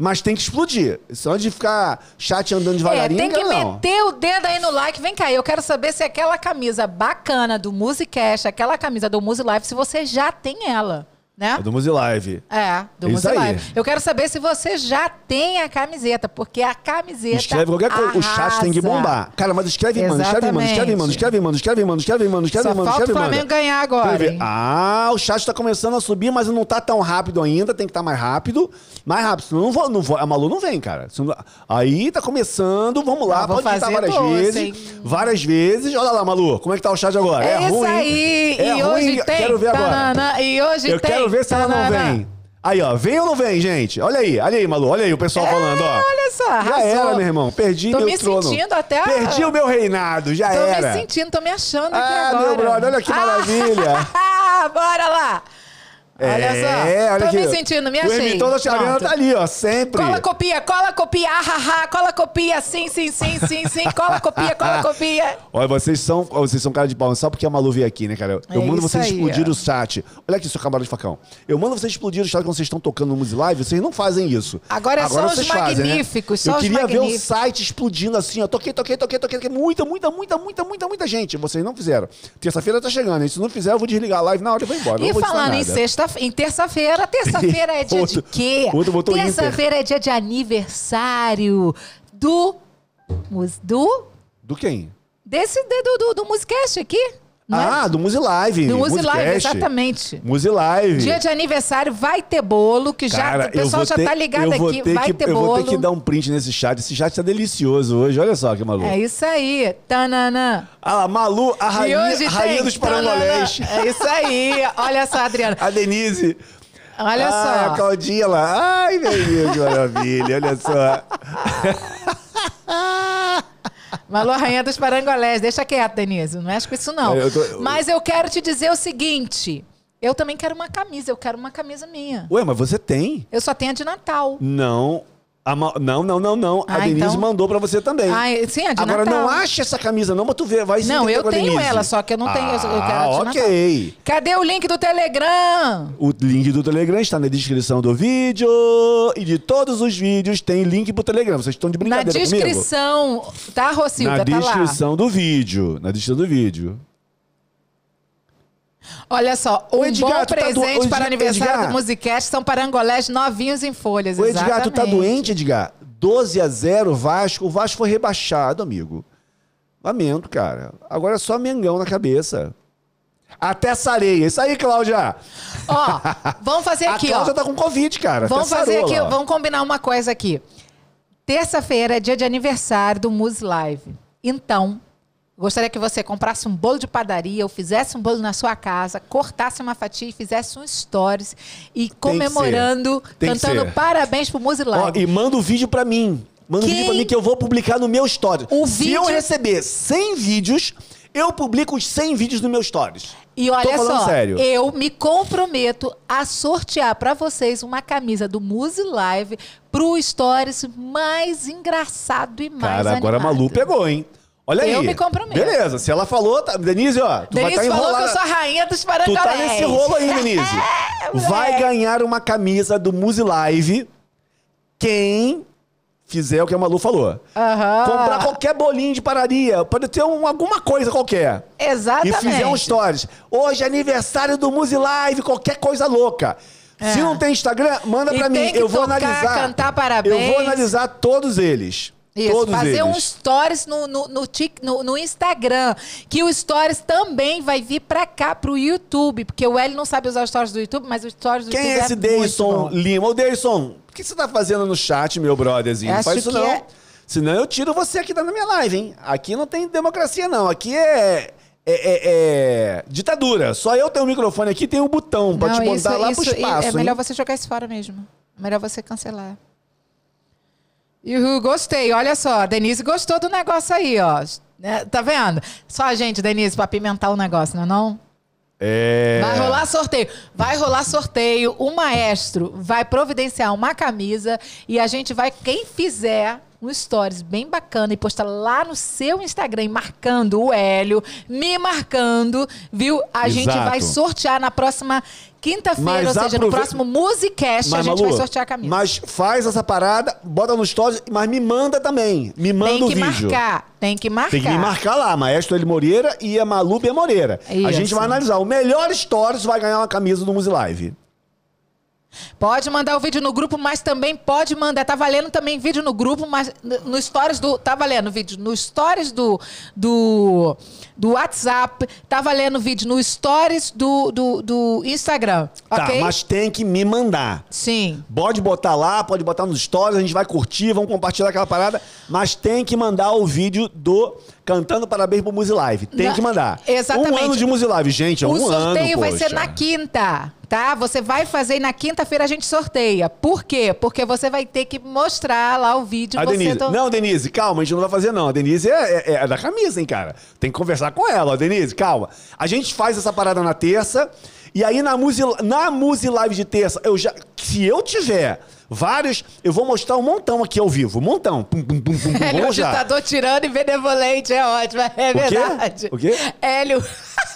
Mas tem que explodir. Só de ficar chat andando É, devagarinho, tem que não. meter o dedo aí no like. Vem cá, eu quero saber se aquela camisa bacana do Musicast, aquela camisa do Musi Live, se você já tem ela, né? É do Muzi Live. É, do Musi aí. Live. Eu quero saber se você já tem a camiseta, porque a camiseta Escreve qualquer coisa. O chat tem que bombar. Cara, mas escreve, mano. Escreve, mano. Escreve, mano. Escreve, mano. Escreve, mano. Escreve, mano. Escreve, Só mano. falta Escreve, o Flamengo mano. ganhar agora, hein? Ah, o chat tá começando a subir, mas não tá tão rápido ainda. Tem que estar mais rápido. Mais rápido. Senão não vou, não vou. A Malu não vem, cara. Aí tá começando. Vamos lá. Ah, Pode fazer várias doce, vezes. hein? Várias vezes. Olha lá, Malu. Como é que tá o chat agora? É, isso ruim. aí. É e ruim. hoje tem. Quero ver agora. e hoje tem. Ver se ela não vem. Aí, ó. Vem ou não vem, gente? Olha aí. Olha aí, Malu. Olha aí o pessoal falando, ó. É, olha só, Já era, meu irmão. Perdi Tô meu me trono. sentindo até- Perdi o meu reinado, já Tô era. me sentindo, tô me achando aqui Ah, agora. meu brother, olha que maravilha. Ah, bora lá. Olha é, só. olha tô aqui. me sentindo, me O achei. ermitão da Xaviana Pronto. tá ali, ó, sempre. Cola, copia, cola, copia, ah, ah, ah, cola, copia, sim, sim, sim, sim, sim, cola, copia, cola, copia. Olha, vocês são, vocês são cara de pau, só porque a Malu veio aqui, né, cara? Eu É mando isso vocês aí, explodir ó. o chat. Olha aqui, seu camarada de facão. Eu mando vocês explodir o chat quando vocês estão tocando no Music Live, vocês não fazem isso. Agora é só os vocês fazem, né? magníficos, só Eu os queria ver o magníficos. site explodindo assim, ó. Toquei, toquei, toquei, toquei, toquei. Muita, muita, muita, muita, muita, muita gente. Vocês não fizeram. Terça-feira tá chegando, hein? Se não fizer, eu vou desligar a live na hora e vou embora. E não vou ensinar falando em nada. sexta, em terça-feira, terça-feira é dia de Outro- quê? outro botou Terça-feira é dia de aniversário do mus- do Do quem? desse do do, do Musicast aqui, não é? Ah, do Muzi Live. Do Muzi Live, exatamente. Muzi Live. Dia de aniversário vai ter bolo, que já Cara, o pessoal eu já ter- tá ligado eu aqui, vai que, ter Eu bolo. vou ter que dar um print nesse chat. Esse chat tá delicioso hoje. Olha só que maluco. É isso aí. Tananã. Ah, Malu, a rainha, hoje rainha tem dos parangolés. É isso aí. Olha só, Adriana. A Denise. Olha ah, a só. Claudinha lá. Ai, meu Deus, que maravilha. Olha só. Malu, rainha dos parangolés. Deixa quieto, Denise. Não mexe com isso, não. É, eu tô- Mas eu quero te dizer o seguinte. Eu também quero uma camisa. Eu quero uma camisa minha. Ué, mas você tem? Eu só tenho a de Natal. Não. A Ma- Não, não, não, não. a Ah, Denise então- mandou pra você também. Ah, sim, a de Agora Natal. não acha essa camisa não, mas tu vê, vai se Não, eu a tenho ela, só que eu não tenho. eu quero a Ah, Natal. ok. Cadê o link do Telegram? O link do Telegram está na descrição do vídeo. E de todos os vídeos tem link pro Telegram. Vocês estão de Na brincadeira comigo? descrição, tá, Rocilda? Na tá lá. descrição do vídeo. Na descrição do vídeo. Olha só, um Edgar, bom tá do- presente Ô, para Edgar, aniversário Edgar. do Musicast são parangolés novinhos em folhas. Ô, Edgar, tu tá exatamente. doente, Edgar? 12 a 0 Vasco. O Vasco foi rebaixado, amigo. Lamento, cara. Agora é só Mengão na cabeça. Até sareia. Isso aí, Cláudia. Ó, vamos fazer A aqui, ó. Cláudia tá com Covid, cara. Vamos fazer aqui, lá. vamos combinar uma coisa aqui. Terça-feira é dia de aniversário do Mus Live. Então, gostaria que você comprasse um bolo de padaria ou fizesse um bolo na sua casa, cortasse uma fatia e fizesse um stories e comemorando, Tem cantando parabéns pro Muzi Ó, e manda o vídeo pra mim. Manda o Quem- vídeo pra mim que eu vou publicar no meu stories. O Se vídeo- eu receber 100 vídeos, eu publico os 100 vídeos no meu stories. E olha só, sério. eu me comprometo a sortear pra vocês uma camisa do Muzi Live pro stories mais engraçado e mais Cara, agora a animado. Malu pegou, hein? Olha aí. Eu me comprometo. Beleza, se ela falou, tá... Denise, ó, tu Denise vai estar falou que eu sou a rainha dos Tu parancolés. tá nesse rolo aí, Denise. Vai ganhar uma camisa do Muzi Live quem fizer o que a Malu falou. Comprar qualquer bolinho de padaria, pode ter um- alguma coisa qualquer. Exatamente. E fizer um stories. Hoje é aniversário do Muzi Live, qualquer coisa louca. Se É. não tem Instagram, manda pra mim. Eu vou tocar, analisar. cantar parabéns. Eu vou analisar todos eles. Isso, todos fazer eles. um stories no, no, no, no- no Instagram. Que o stories também vai vir pra cá, pro YouTube. Porque o L não sabe usar os stories do YouTube, mas os stories do Quem YouTube é esse é Deison. Lima? Ô, Deison, o que você tá fazendo no chat, meu brotherzinho? Não faz isso não. é- Senão eu tiro você aqui da minha live, hein? Aqui não tem democracia, não. Aqui é... É, é- é ditadura. Só eu tenho um microfone aqui tem um botão pra Não, te isso, mandar lá isso, pro espaço. É hein? melhor você jogar isso fora mesmo. É melhor você cancelar. Uhul, gostei. Olha só, a Denise gostou do negócio aí, ó. Né, Tá vendo? Só a gente, Denise, pra pimentar o negócio, não é não? É. Vai rolar sorteio. Vai rolar sorteio. O maestro vai providenciar uma camisa e a gente vai, quem fizer um stories bem bacana e postar lá no seu Instagram, marcando o Hélio, me marcando, viu? A gente Exato. vai sortear na próxima quinta-feira, ou seja, no próximo Musicast, a gente Malu, vai sortear a camisa. Mas faz essa parada, bota nos stories, mas me manda também. Me manda tem o que vídeo. marcar, tem que marcar. Tem que me marcar lá, Maestro Eli Moreira e a Malu Bia Moreira. A Isso. gente vai analisar. O melhor stories vai ganhar uma camisa do Muzi Live. Pode mandar o vídeo no grupo, mas também pode mandar. Tá valendo também vídeo no grupo, mas no- stories do. Tá valendo vídeo no stories do, do, do WhatsApp. Tá valendo vídeo no stories do, do, do Instagram. Tá, ok? mas tem que me mandar. Sim. Pode botar lá, pode botar nos stories, a gente vai curtir, vamos compartilhar aquela parada, mas tem que mandar o vídeo do Cantando Parabéns pro Muzi Live. Tem Na- que mandar. Exatamente. Um ano de Muzi Live, gente, é o um ano, sorteio vai ser na quinta, tá? Você vai fazer e na quinta-feira a gente sorteia. Por quê? Porque você vai ter que mostrar lá o vídeo. A Denise. to- Não, Denise, calma, a gente não vai fazer, não. A Denise é, é- é da camisa, hein, cara? Tem que conversar com ela, ó. Denise, calma. A gente faz essa parada na terça. E aí na Muzi, na Muzi Live de terça, eu já. Se eu tiver vários, eu vou mostrar um montão aqui ao vivo. Um montão. Pum, pum, pum, pum, pum. Hélio, Vamos o já. ditador tirando e benevolente, é ótimo, é quê? verdade. O quê? Hélio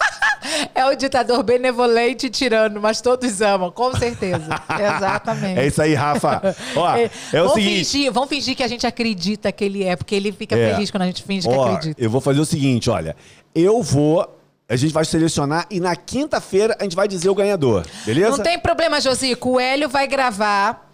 é o ditador benevolente e tirando, mas todos amam, com certeza. Exatamente. É isso aí, Rafa. Ó, é, o vamos seguinte. Fingir, vamos fingir que a gente acredita que ele é, porque ele fica É. feliz quando a gente finge que Ó, acredita. eu vou fazer o seguinte, olha. Eu vou. A gente vai selecionar e na quinta-feira a gente vai dizer o ganhador. Beleza? Não tem problema, Josico. O Hélio vai gravar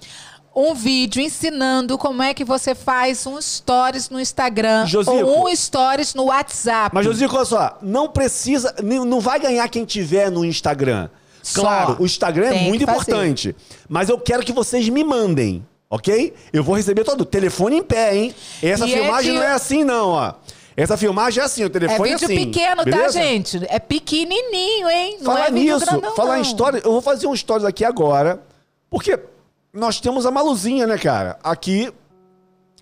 um vídeo ensinando como é que você faz um stories no Instagram Josico. ou um stories no WhatsApp. Mas, Josico, olha só, não precisa, não vai ganhar quem tiver no Instagram. Só. Claro, o Instagram é muito importante. Mas eu quero que vocês me mandem, ok? Eu vou receber todo. Telefone em pé, hein? Essa E é filmagem de- não é assim, não, ó. Essa filmagem é assim, o É telefone é, vídeo assim. pequeno, tá, beleza? gente? É pequenininho, hein? Não Falar é nisso, grandão, falar em não. história, eu vou fazer um stories aqui agora, porque nós temos a Maluzinha, né, cara? Aqui,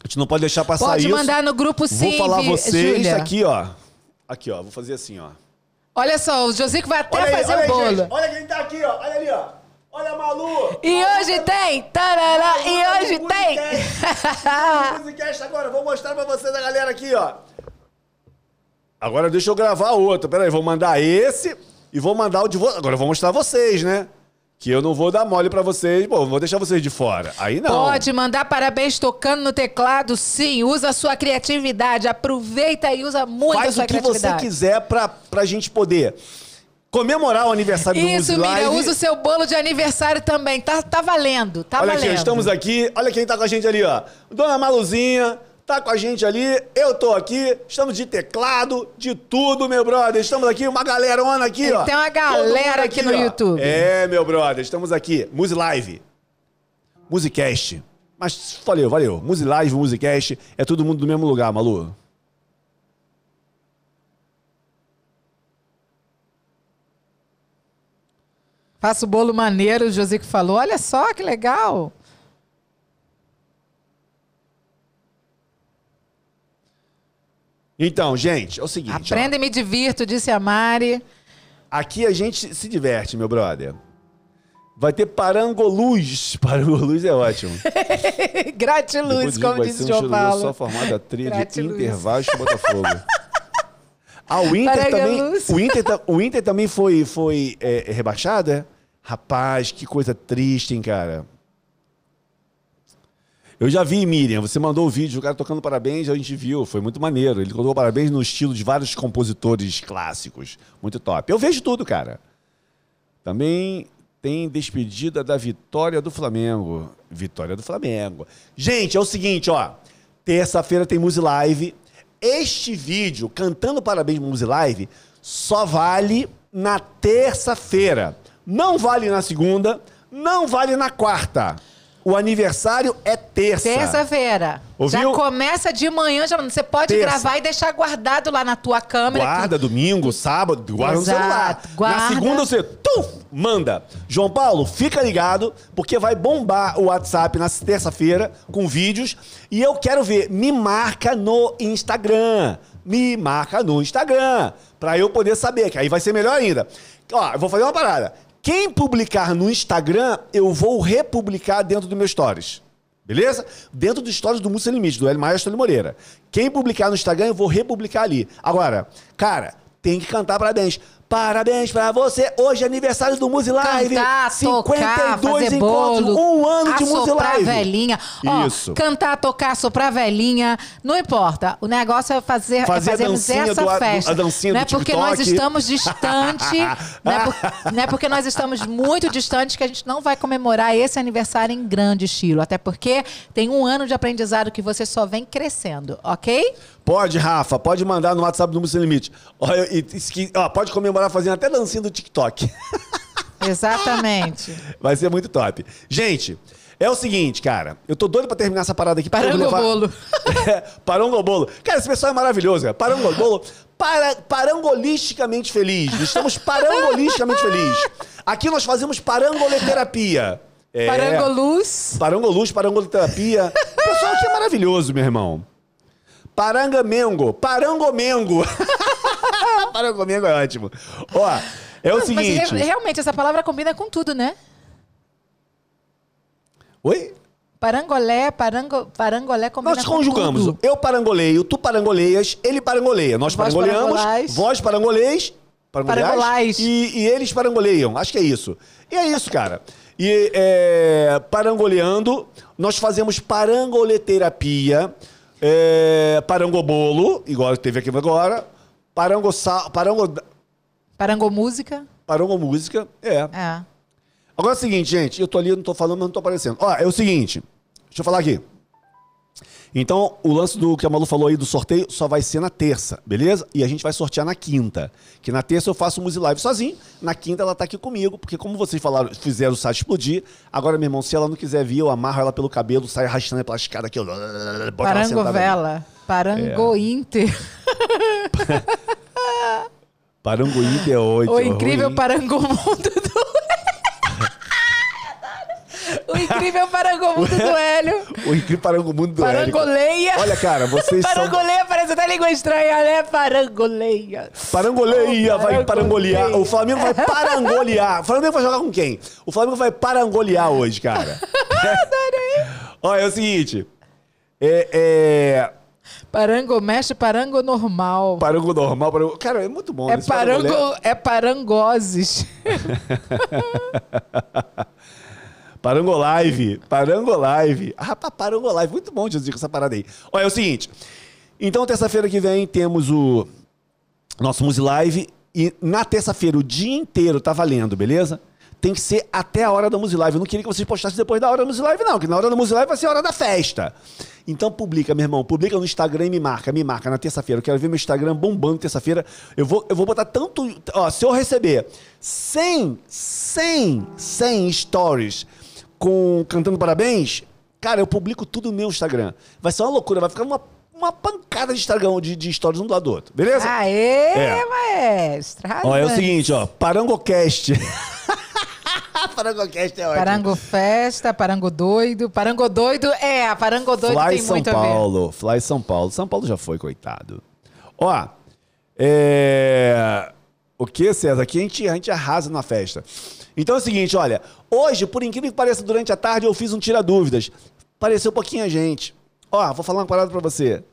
a gente não pode deixar passar Pode isso. mandar no grupo sim, Vou falar vocês Júlia. aqui, ó. Aqui, ó. Vou fazer assim, ó. Olha só, o Josico vai até Olha aí, fazer olha o aí, bolo. gente. Olha quem tá aqui, ó. Olha ali, ó. Olha a Malu. E hoje tem! Tarará, e hoje tem! Musicast agora. Vou mostrar pra vocês a galera aqui, ó. Agora deixa eu gravar outro. Pera aí, vou mandar esse e vou mandar o de vocês. Agora eu vou mostrar vocês, né? Que eu não vou dar mole pra vocês. Pô, vou deixar vocês de fora. Aí não. Pode mandar parabéns tocando no teclado, sim. Usa a sua criatividade. Aproveita e usa muito a Faz sua o que você criatividade. quiser pra, pra gente poder comemorar o aniversário do Isso, Music Miriam, usa o seu bolo de aniversário também. Tá, tá valendo, tá Olha valendo. aqui, estamos aqui. Olha quem tá com a gente ali, ó. Dona Maluzinha tá com a gente ali, eu tô aqui, estamos de teclado, de tudo, meu brother. Estamos aqui, uma galerona aqui, ó. Então, Tem uma galera aqui, aqui no ó. YouTube. É, meu brother, estamos aqui. Muse Live, Musicast. Mas valeu, valeu. Muse Live, Musicast, é todo mundo do mesmo lugar, Malu. Faço bolo maneiro, o Josico falou. Olha só que legal. Então, gente, é o seguinte. ó. Aprenda e me divirto, disse a Mari. Aqui a gente se diverte, meu brother. Vai ter parangoluz. Parangoluz é ótimo. Gratiluz, disso, como disse o um João só Paulo. formado a trilha de Gratiluz. Intervasco Botafogo. Ah, o Inter também. Parangoluz. O Inter, o Inter também foi, foi é, rebaixado, é? Rapaz, que coisa triste, hein, cara. Eu já vi, Miriam, você mandou o vídeo, o cara tocando parabéns, a gente viu, foi muito maneiro. Ele cantou parabéns no estilo de vários compositores clássicos. Muito top. Eu vejo tudo, cara. Também tem despedida da vitória do Flamengo. Vitória do Flamengo. Gente, é o seguinte, ó. Terça-feira tem Muse Live. Este vídeo, cantando parabéns Muse Live, só vale na terça-feira. Não vale na segunda, não vale na quarta. O aniversário é terça. Terça-feira. Já começa de manhã, já, você pode Terça. gravar e deixar guardado lá na tua câmera. Guarda domingo, sábado, guarda no Exato, celular. guarda. Na segunda você tum, manda. João Paulo, fica ligado, porque vai bombar o WhatsApp na terça-feira com vídeos. E eu quero ver, me marca no Instagram. Me marca no Instagram. Pra eu poder saber, que aí vai ser melhor ainda. Ó, eu vou fazer uma parada. Quem publicar no Instagram, eu vou republicar dentro do meu Stories. Beleza? Dentro do stories do Música Limite, do El Maestro Moreira. Quem publicar no Instagram, eu vou republicar ali. Agora, cara, tem que cantar parabéns. Parabéns pra você. Hoje é aniversário do Muse Live. Cantar, tocar, fazer encontros. bolo, Um ano de assoprar Live. velhinha. Ó, Isso. cantar, tocar, soprar velhinha, não importa. O negócio é fazer, Fazer é a fazermos dancinha essa do- a- festa. a dancinha não do é porque TikTok. nós estamos distante, não, é por- não é porque nós estamos muito distantes que a gente não vai comemorar esse aniversário em grande estilo. Até porque tem um ano de aprendizado que você só vem crescendo, ok? Pode, Rafa, pode mandar no WhatsApp do Música Limite. Eu- e- e- ó, pode comemorar fazendo até dancinha do TikTok. Exatamente. Vai ser muito top. Gente, é o seguinte, cara. Eu tô doido pra terminar essa parada aqui. vou levar- Parangobolo. É, parangobolo. Cara, esse pessoal é maravilhoso, cara. Parangobolo. Para, parangolisticamente feliz. Estamos parangolisticamente felizes. Aqui nós fazemos parangoleterapia. É, Parangoluz. Parangoluz, parangoleterapia. O pessoal aqui é maravilhoso, meu irmão. Parangamengo. Parangomengo. Parangomengo é ótimo. Ó, é o Mas seguinte. re- realmente, essa palavra combina com tudo, né? Oi? Parangolé, parango, parangolé combina Nós conjugamos. Eu parangoleio, tu parangoleias, ele parangoleia. Nós Vós parangoleamos, parangolais. vós parangoleis, Parangolais. E, e eles parangoleiam. Acho que é isso. E é isso, cara. E é, parangoleando, nós fazemos parangoleterapia, é, parangobolo, igual teve aqui agora, parango, parango, Parangomúsica. parangomúsica, é. É. Agora é o seguinte, gente, eu tô ali, eu não tô falando, mas não tô aparecendo. Ó, é o seguinte, deixa eu falar aqui. Então, o lance do que a Malu falou aí do sorteio só vai ser na terça, beleza? E a gente vai sortear na quinta. Que na terça eu faço o Muzi Live sozinho, na quinta ela tá aqui comigo, porque como vocês falaram, fizeram o site explodir, agora, meu irmão, se ela não quiser vir, eu amarro ela pelo cabelo, saio arrastando ela pela escada aqui, ó, bota ela sentada ali. Parangovela. Parangointer. Parangoípe é oito. O incrível ruim. parangomundo do... o incrível parangomundo do Hélio. O incrível parangomundo do Érico. Parangoleia. Olha, cara, vocês são... Parangoleia parece até língua estranha, né? Parangoleia. Parangoleia, vai parangolear. O Flamengo vai parangolear. O Flamengo vai jogar com quem? O Flamengo vai parangolear hoje, cara. Olha, é o seguinte. É, é, Parango mexe, parango normal. parango normal. Parango... Cara, é muito bom. É, esse parangolé. parango, é parangoses. Parangolive. Parangolive. Ah, rapaz, Parangolive. Muito bom, Jesus, essa parada aí. Olha, é o seguinte. Então, terça-feira que vem, temos o nosso Muse Live. E na terça-feira, o dia inteiro tá valendo, beleza? Tem que ser até a hora da Muse Live. Eu não queria que vocês postassem depois da hora da Muse Live, não. Que na hora da Muse Live vai ser a hora da festa. Então publica, meu irmão. Publica no Instagram e me marca. Me marca na terça-feira. Eu quero ver meu Instagram bombando terça-feira. Eu vou, eu vou botar tanto... Ó, se eu receber 100, 100, 100 stories com cantando parabéns, cara, eu publico tudo no meu Instagram. Vai ser uma loucura. Vai ficar uma, uma pancada de Instagram de, de stories um do lado do outro. Beleza? Aê, É. maestro. Ó, é o seguinte, ó. Parangocast. Parangocast é ótimo. Parango Festa, Parango Doido. Parango Doido, é, a Parango Doido Fly tem São muito a ver. Paulo. Fly São Paulo. São Paulo já foi, coitado. Ó, é... O que, César? Aqui a gente, a gente arrasa na festa. Então é o seguinte, olha. Hoje, por incrível que pareça, durante a tarde eu fiz um tira-dúvidas. Pareceu pouquinha gente. Ó, vou falar uma parada pra você.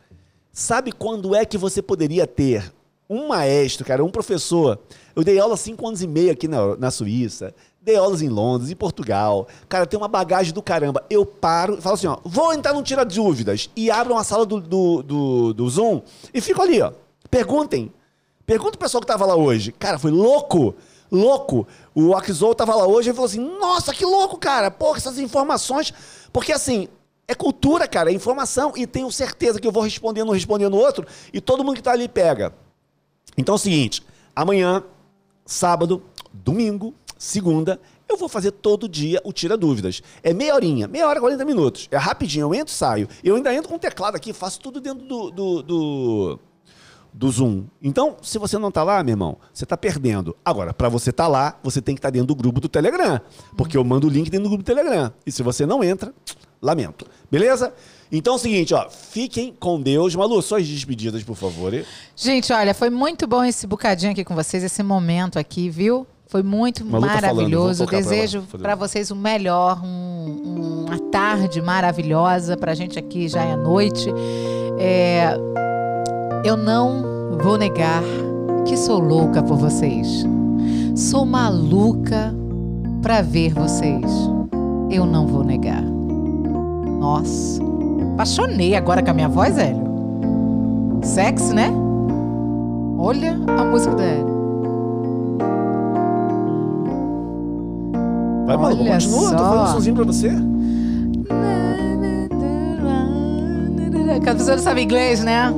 Sabe quando é que você poderia ter um maestro, cara, um professor? Eu dei aula cinco anos e meio aqui na, na Suíça. Dei aulas em Londres, em Portugal. Cara, tem uma bagagem do caramba. Eu paro e falo assim, ó, vou entrar no Tira Dúvidas. E abro uma sala do, do, do, do Zoom e fico ali, ó. Perguntem. Pergunta o pessoal que tava lá hoje. Cara, foi louco. Louco. O Akizou tava lá hoje e falou assim, nossa, que louco, cara. Pô, essas informações... Porque assim, é cultura, cara, é informação. E tenho certeza que eu vou respondendo, respondendo outro. E todo mundo que tá ali pega. Então é o seguinte, amanhã, sábado, domingo, segunda, eu vou fazer todo dia o Tira Dúvidas. É meia horinha, meia hora, 40 minutos. É rapidinho, eu entro e saio. Eu ainda entro com o teclado aqui, faço tudo dentro do, do, do, do Zoom. Então, se você não tá lá, meu irmão, você tá perdendo. Agora, para você tá lá, você tem que estar dentro do grupo do Telegram. Porque eu mando o link dentro do grupo do Telegram. E se você não entra, lamento. Beleza? Então é o seguinte, ó, fiquem com Deus. Malu, só as despedidas, por favor. Gente, olha, foi muito bom esse bocadinho aqui com vocês, esse momento aqui, viu? Foi muito Malu tá maravilhoso. pra Desejo para vocês o melhor, um- uma tarde maravilhosa. Pra gente aqui já é noite. É, eu não vou negar que sou louca por vocês. Sou maluca pra ver vocês. Eu não vou negar. Nossa, apaixonei agora com a minha voz, Hélio. Sexy, né? Olha a música do Hélio. Vai, Malu, continua. Tô só. falando sozinho pra você. Que a pessoa não sabe inglês, né?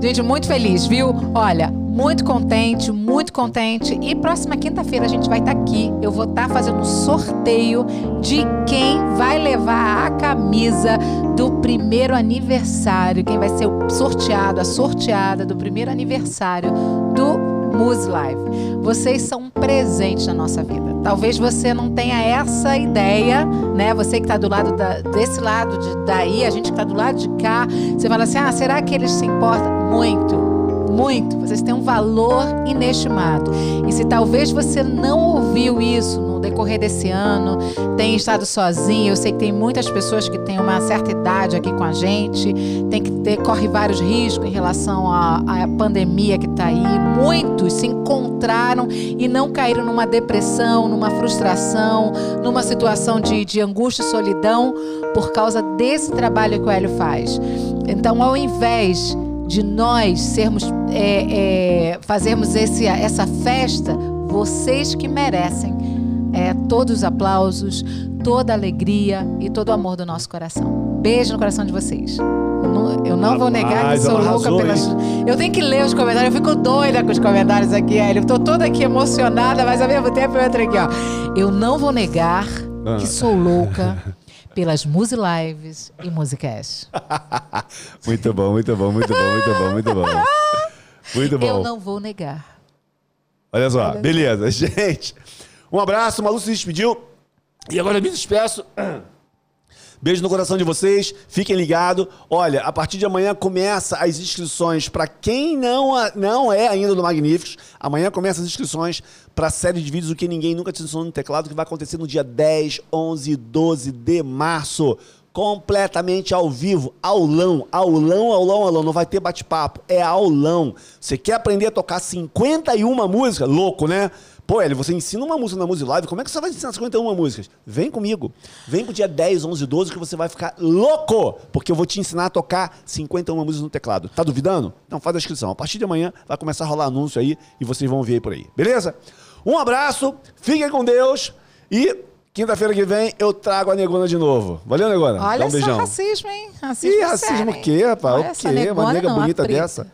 Gente, muito feliz, viu? Olha, muito contente, muito contente. E próxima quinta-feira a gente vai estar aqui. Eu vou estar fazendo um sorteio de quem vai levar a camisa do primeiro aniversário. Quem vai ser o sorteado, a sorteada do primeiro aniversário do Muse Live. Vocês são um presente na nossa vida. Talvez você não tenha essa ideia, né? Você que está do lado da- desse lado de daí, a gente que está do lado de cá, você fala assim: ah, será que eles se importam? Muito, muito. Vocês têm um valor inestimado. E se talvez você não ouviu isso no decorrer desse ano, tem estado sozinho, eu sei que tem muitas pessoas que têm uma certa idade aqui com a gente, tem que ter, corre vários riscos em relação à, à pandemia que está aí. Muitos se encontraram e não caíram numa depressão, numa frustração, numa situação de, de angústia e solidão por causa desse trabalho que o Hélio faz. Então, ao invés de nós sermos, é, é, fazermos esse, essa festa, vocês que merecem é, todos os aplausos, toda a alegria e todo o amor do nosso coração. Beijo no coração de vocês. Eu não, vou negar que sou louca pelas. Eu tenho que ler os comentários, eu fico doida com os comentários aqui, Hélio. Eu tô toda aqui emocionada, mas ao mesmo tempo eu entro aqui, ó. Eu não vou negar Ah. que sou louca pelas Muse Lives e Musicast. Muito bom, muito bom, muito bom, muito bom, muito bom. Muito bom. Eu não vou negar. Olha só, beleza. Gente, um abraço, o Malu se despediu. E agora eu me despeço. Beijo no coração de vocês, fiquem ligados. Olha, a partir de amanhã começa as inscrições para quem não, não é ainda do Magníficos. Amanhã começa as inscrições para a série de vídeos O que ninguém nunca te ensinou no teclado, que vai acontecer no dia 10, 11 e 12 de março. Completamente ao vivo, aulão, aulão, aulão, aulão. Não vai ter bate-papo, é aulão. Você quer aprender a tocar 51 músicas? Louco, né? Pô, Hélio, você ensina uma música na Music Live, como é que você vai ensinar 51 músicas? Vem comigo. Vem pro dia 10, 11, 12 que você vai ficar louco, porque eu vou te ensinar a tocar 51 músicas no teclado. Tá duvidando? Então faz a inscrição. A partir de amanhã vai começar a rolar anúncio aí e vocês vão ver aí por aí. Beleza? Um abraço, fiquem com Deus e quinta-feira que vem eu trago a Negona de novo. Valeu, Negona? Dá Olha um só beijão. racismo, hein? Racismo, Ih, racismo sério, o quê, rapaz? O quê? Uma nega bonita dessa.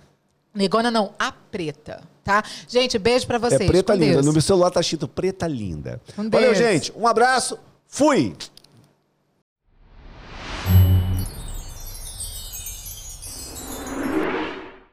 Negona não, a preta, tá? Gente, beijo pra vocês. É preta com linda. Deus. No meu celular tá escrito preta linda. Com Valeu, Deus. gente. Um abraço. Fui.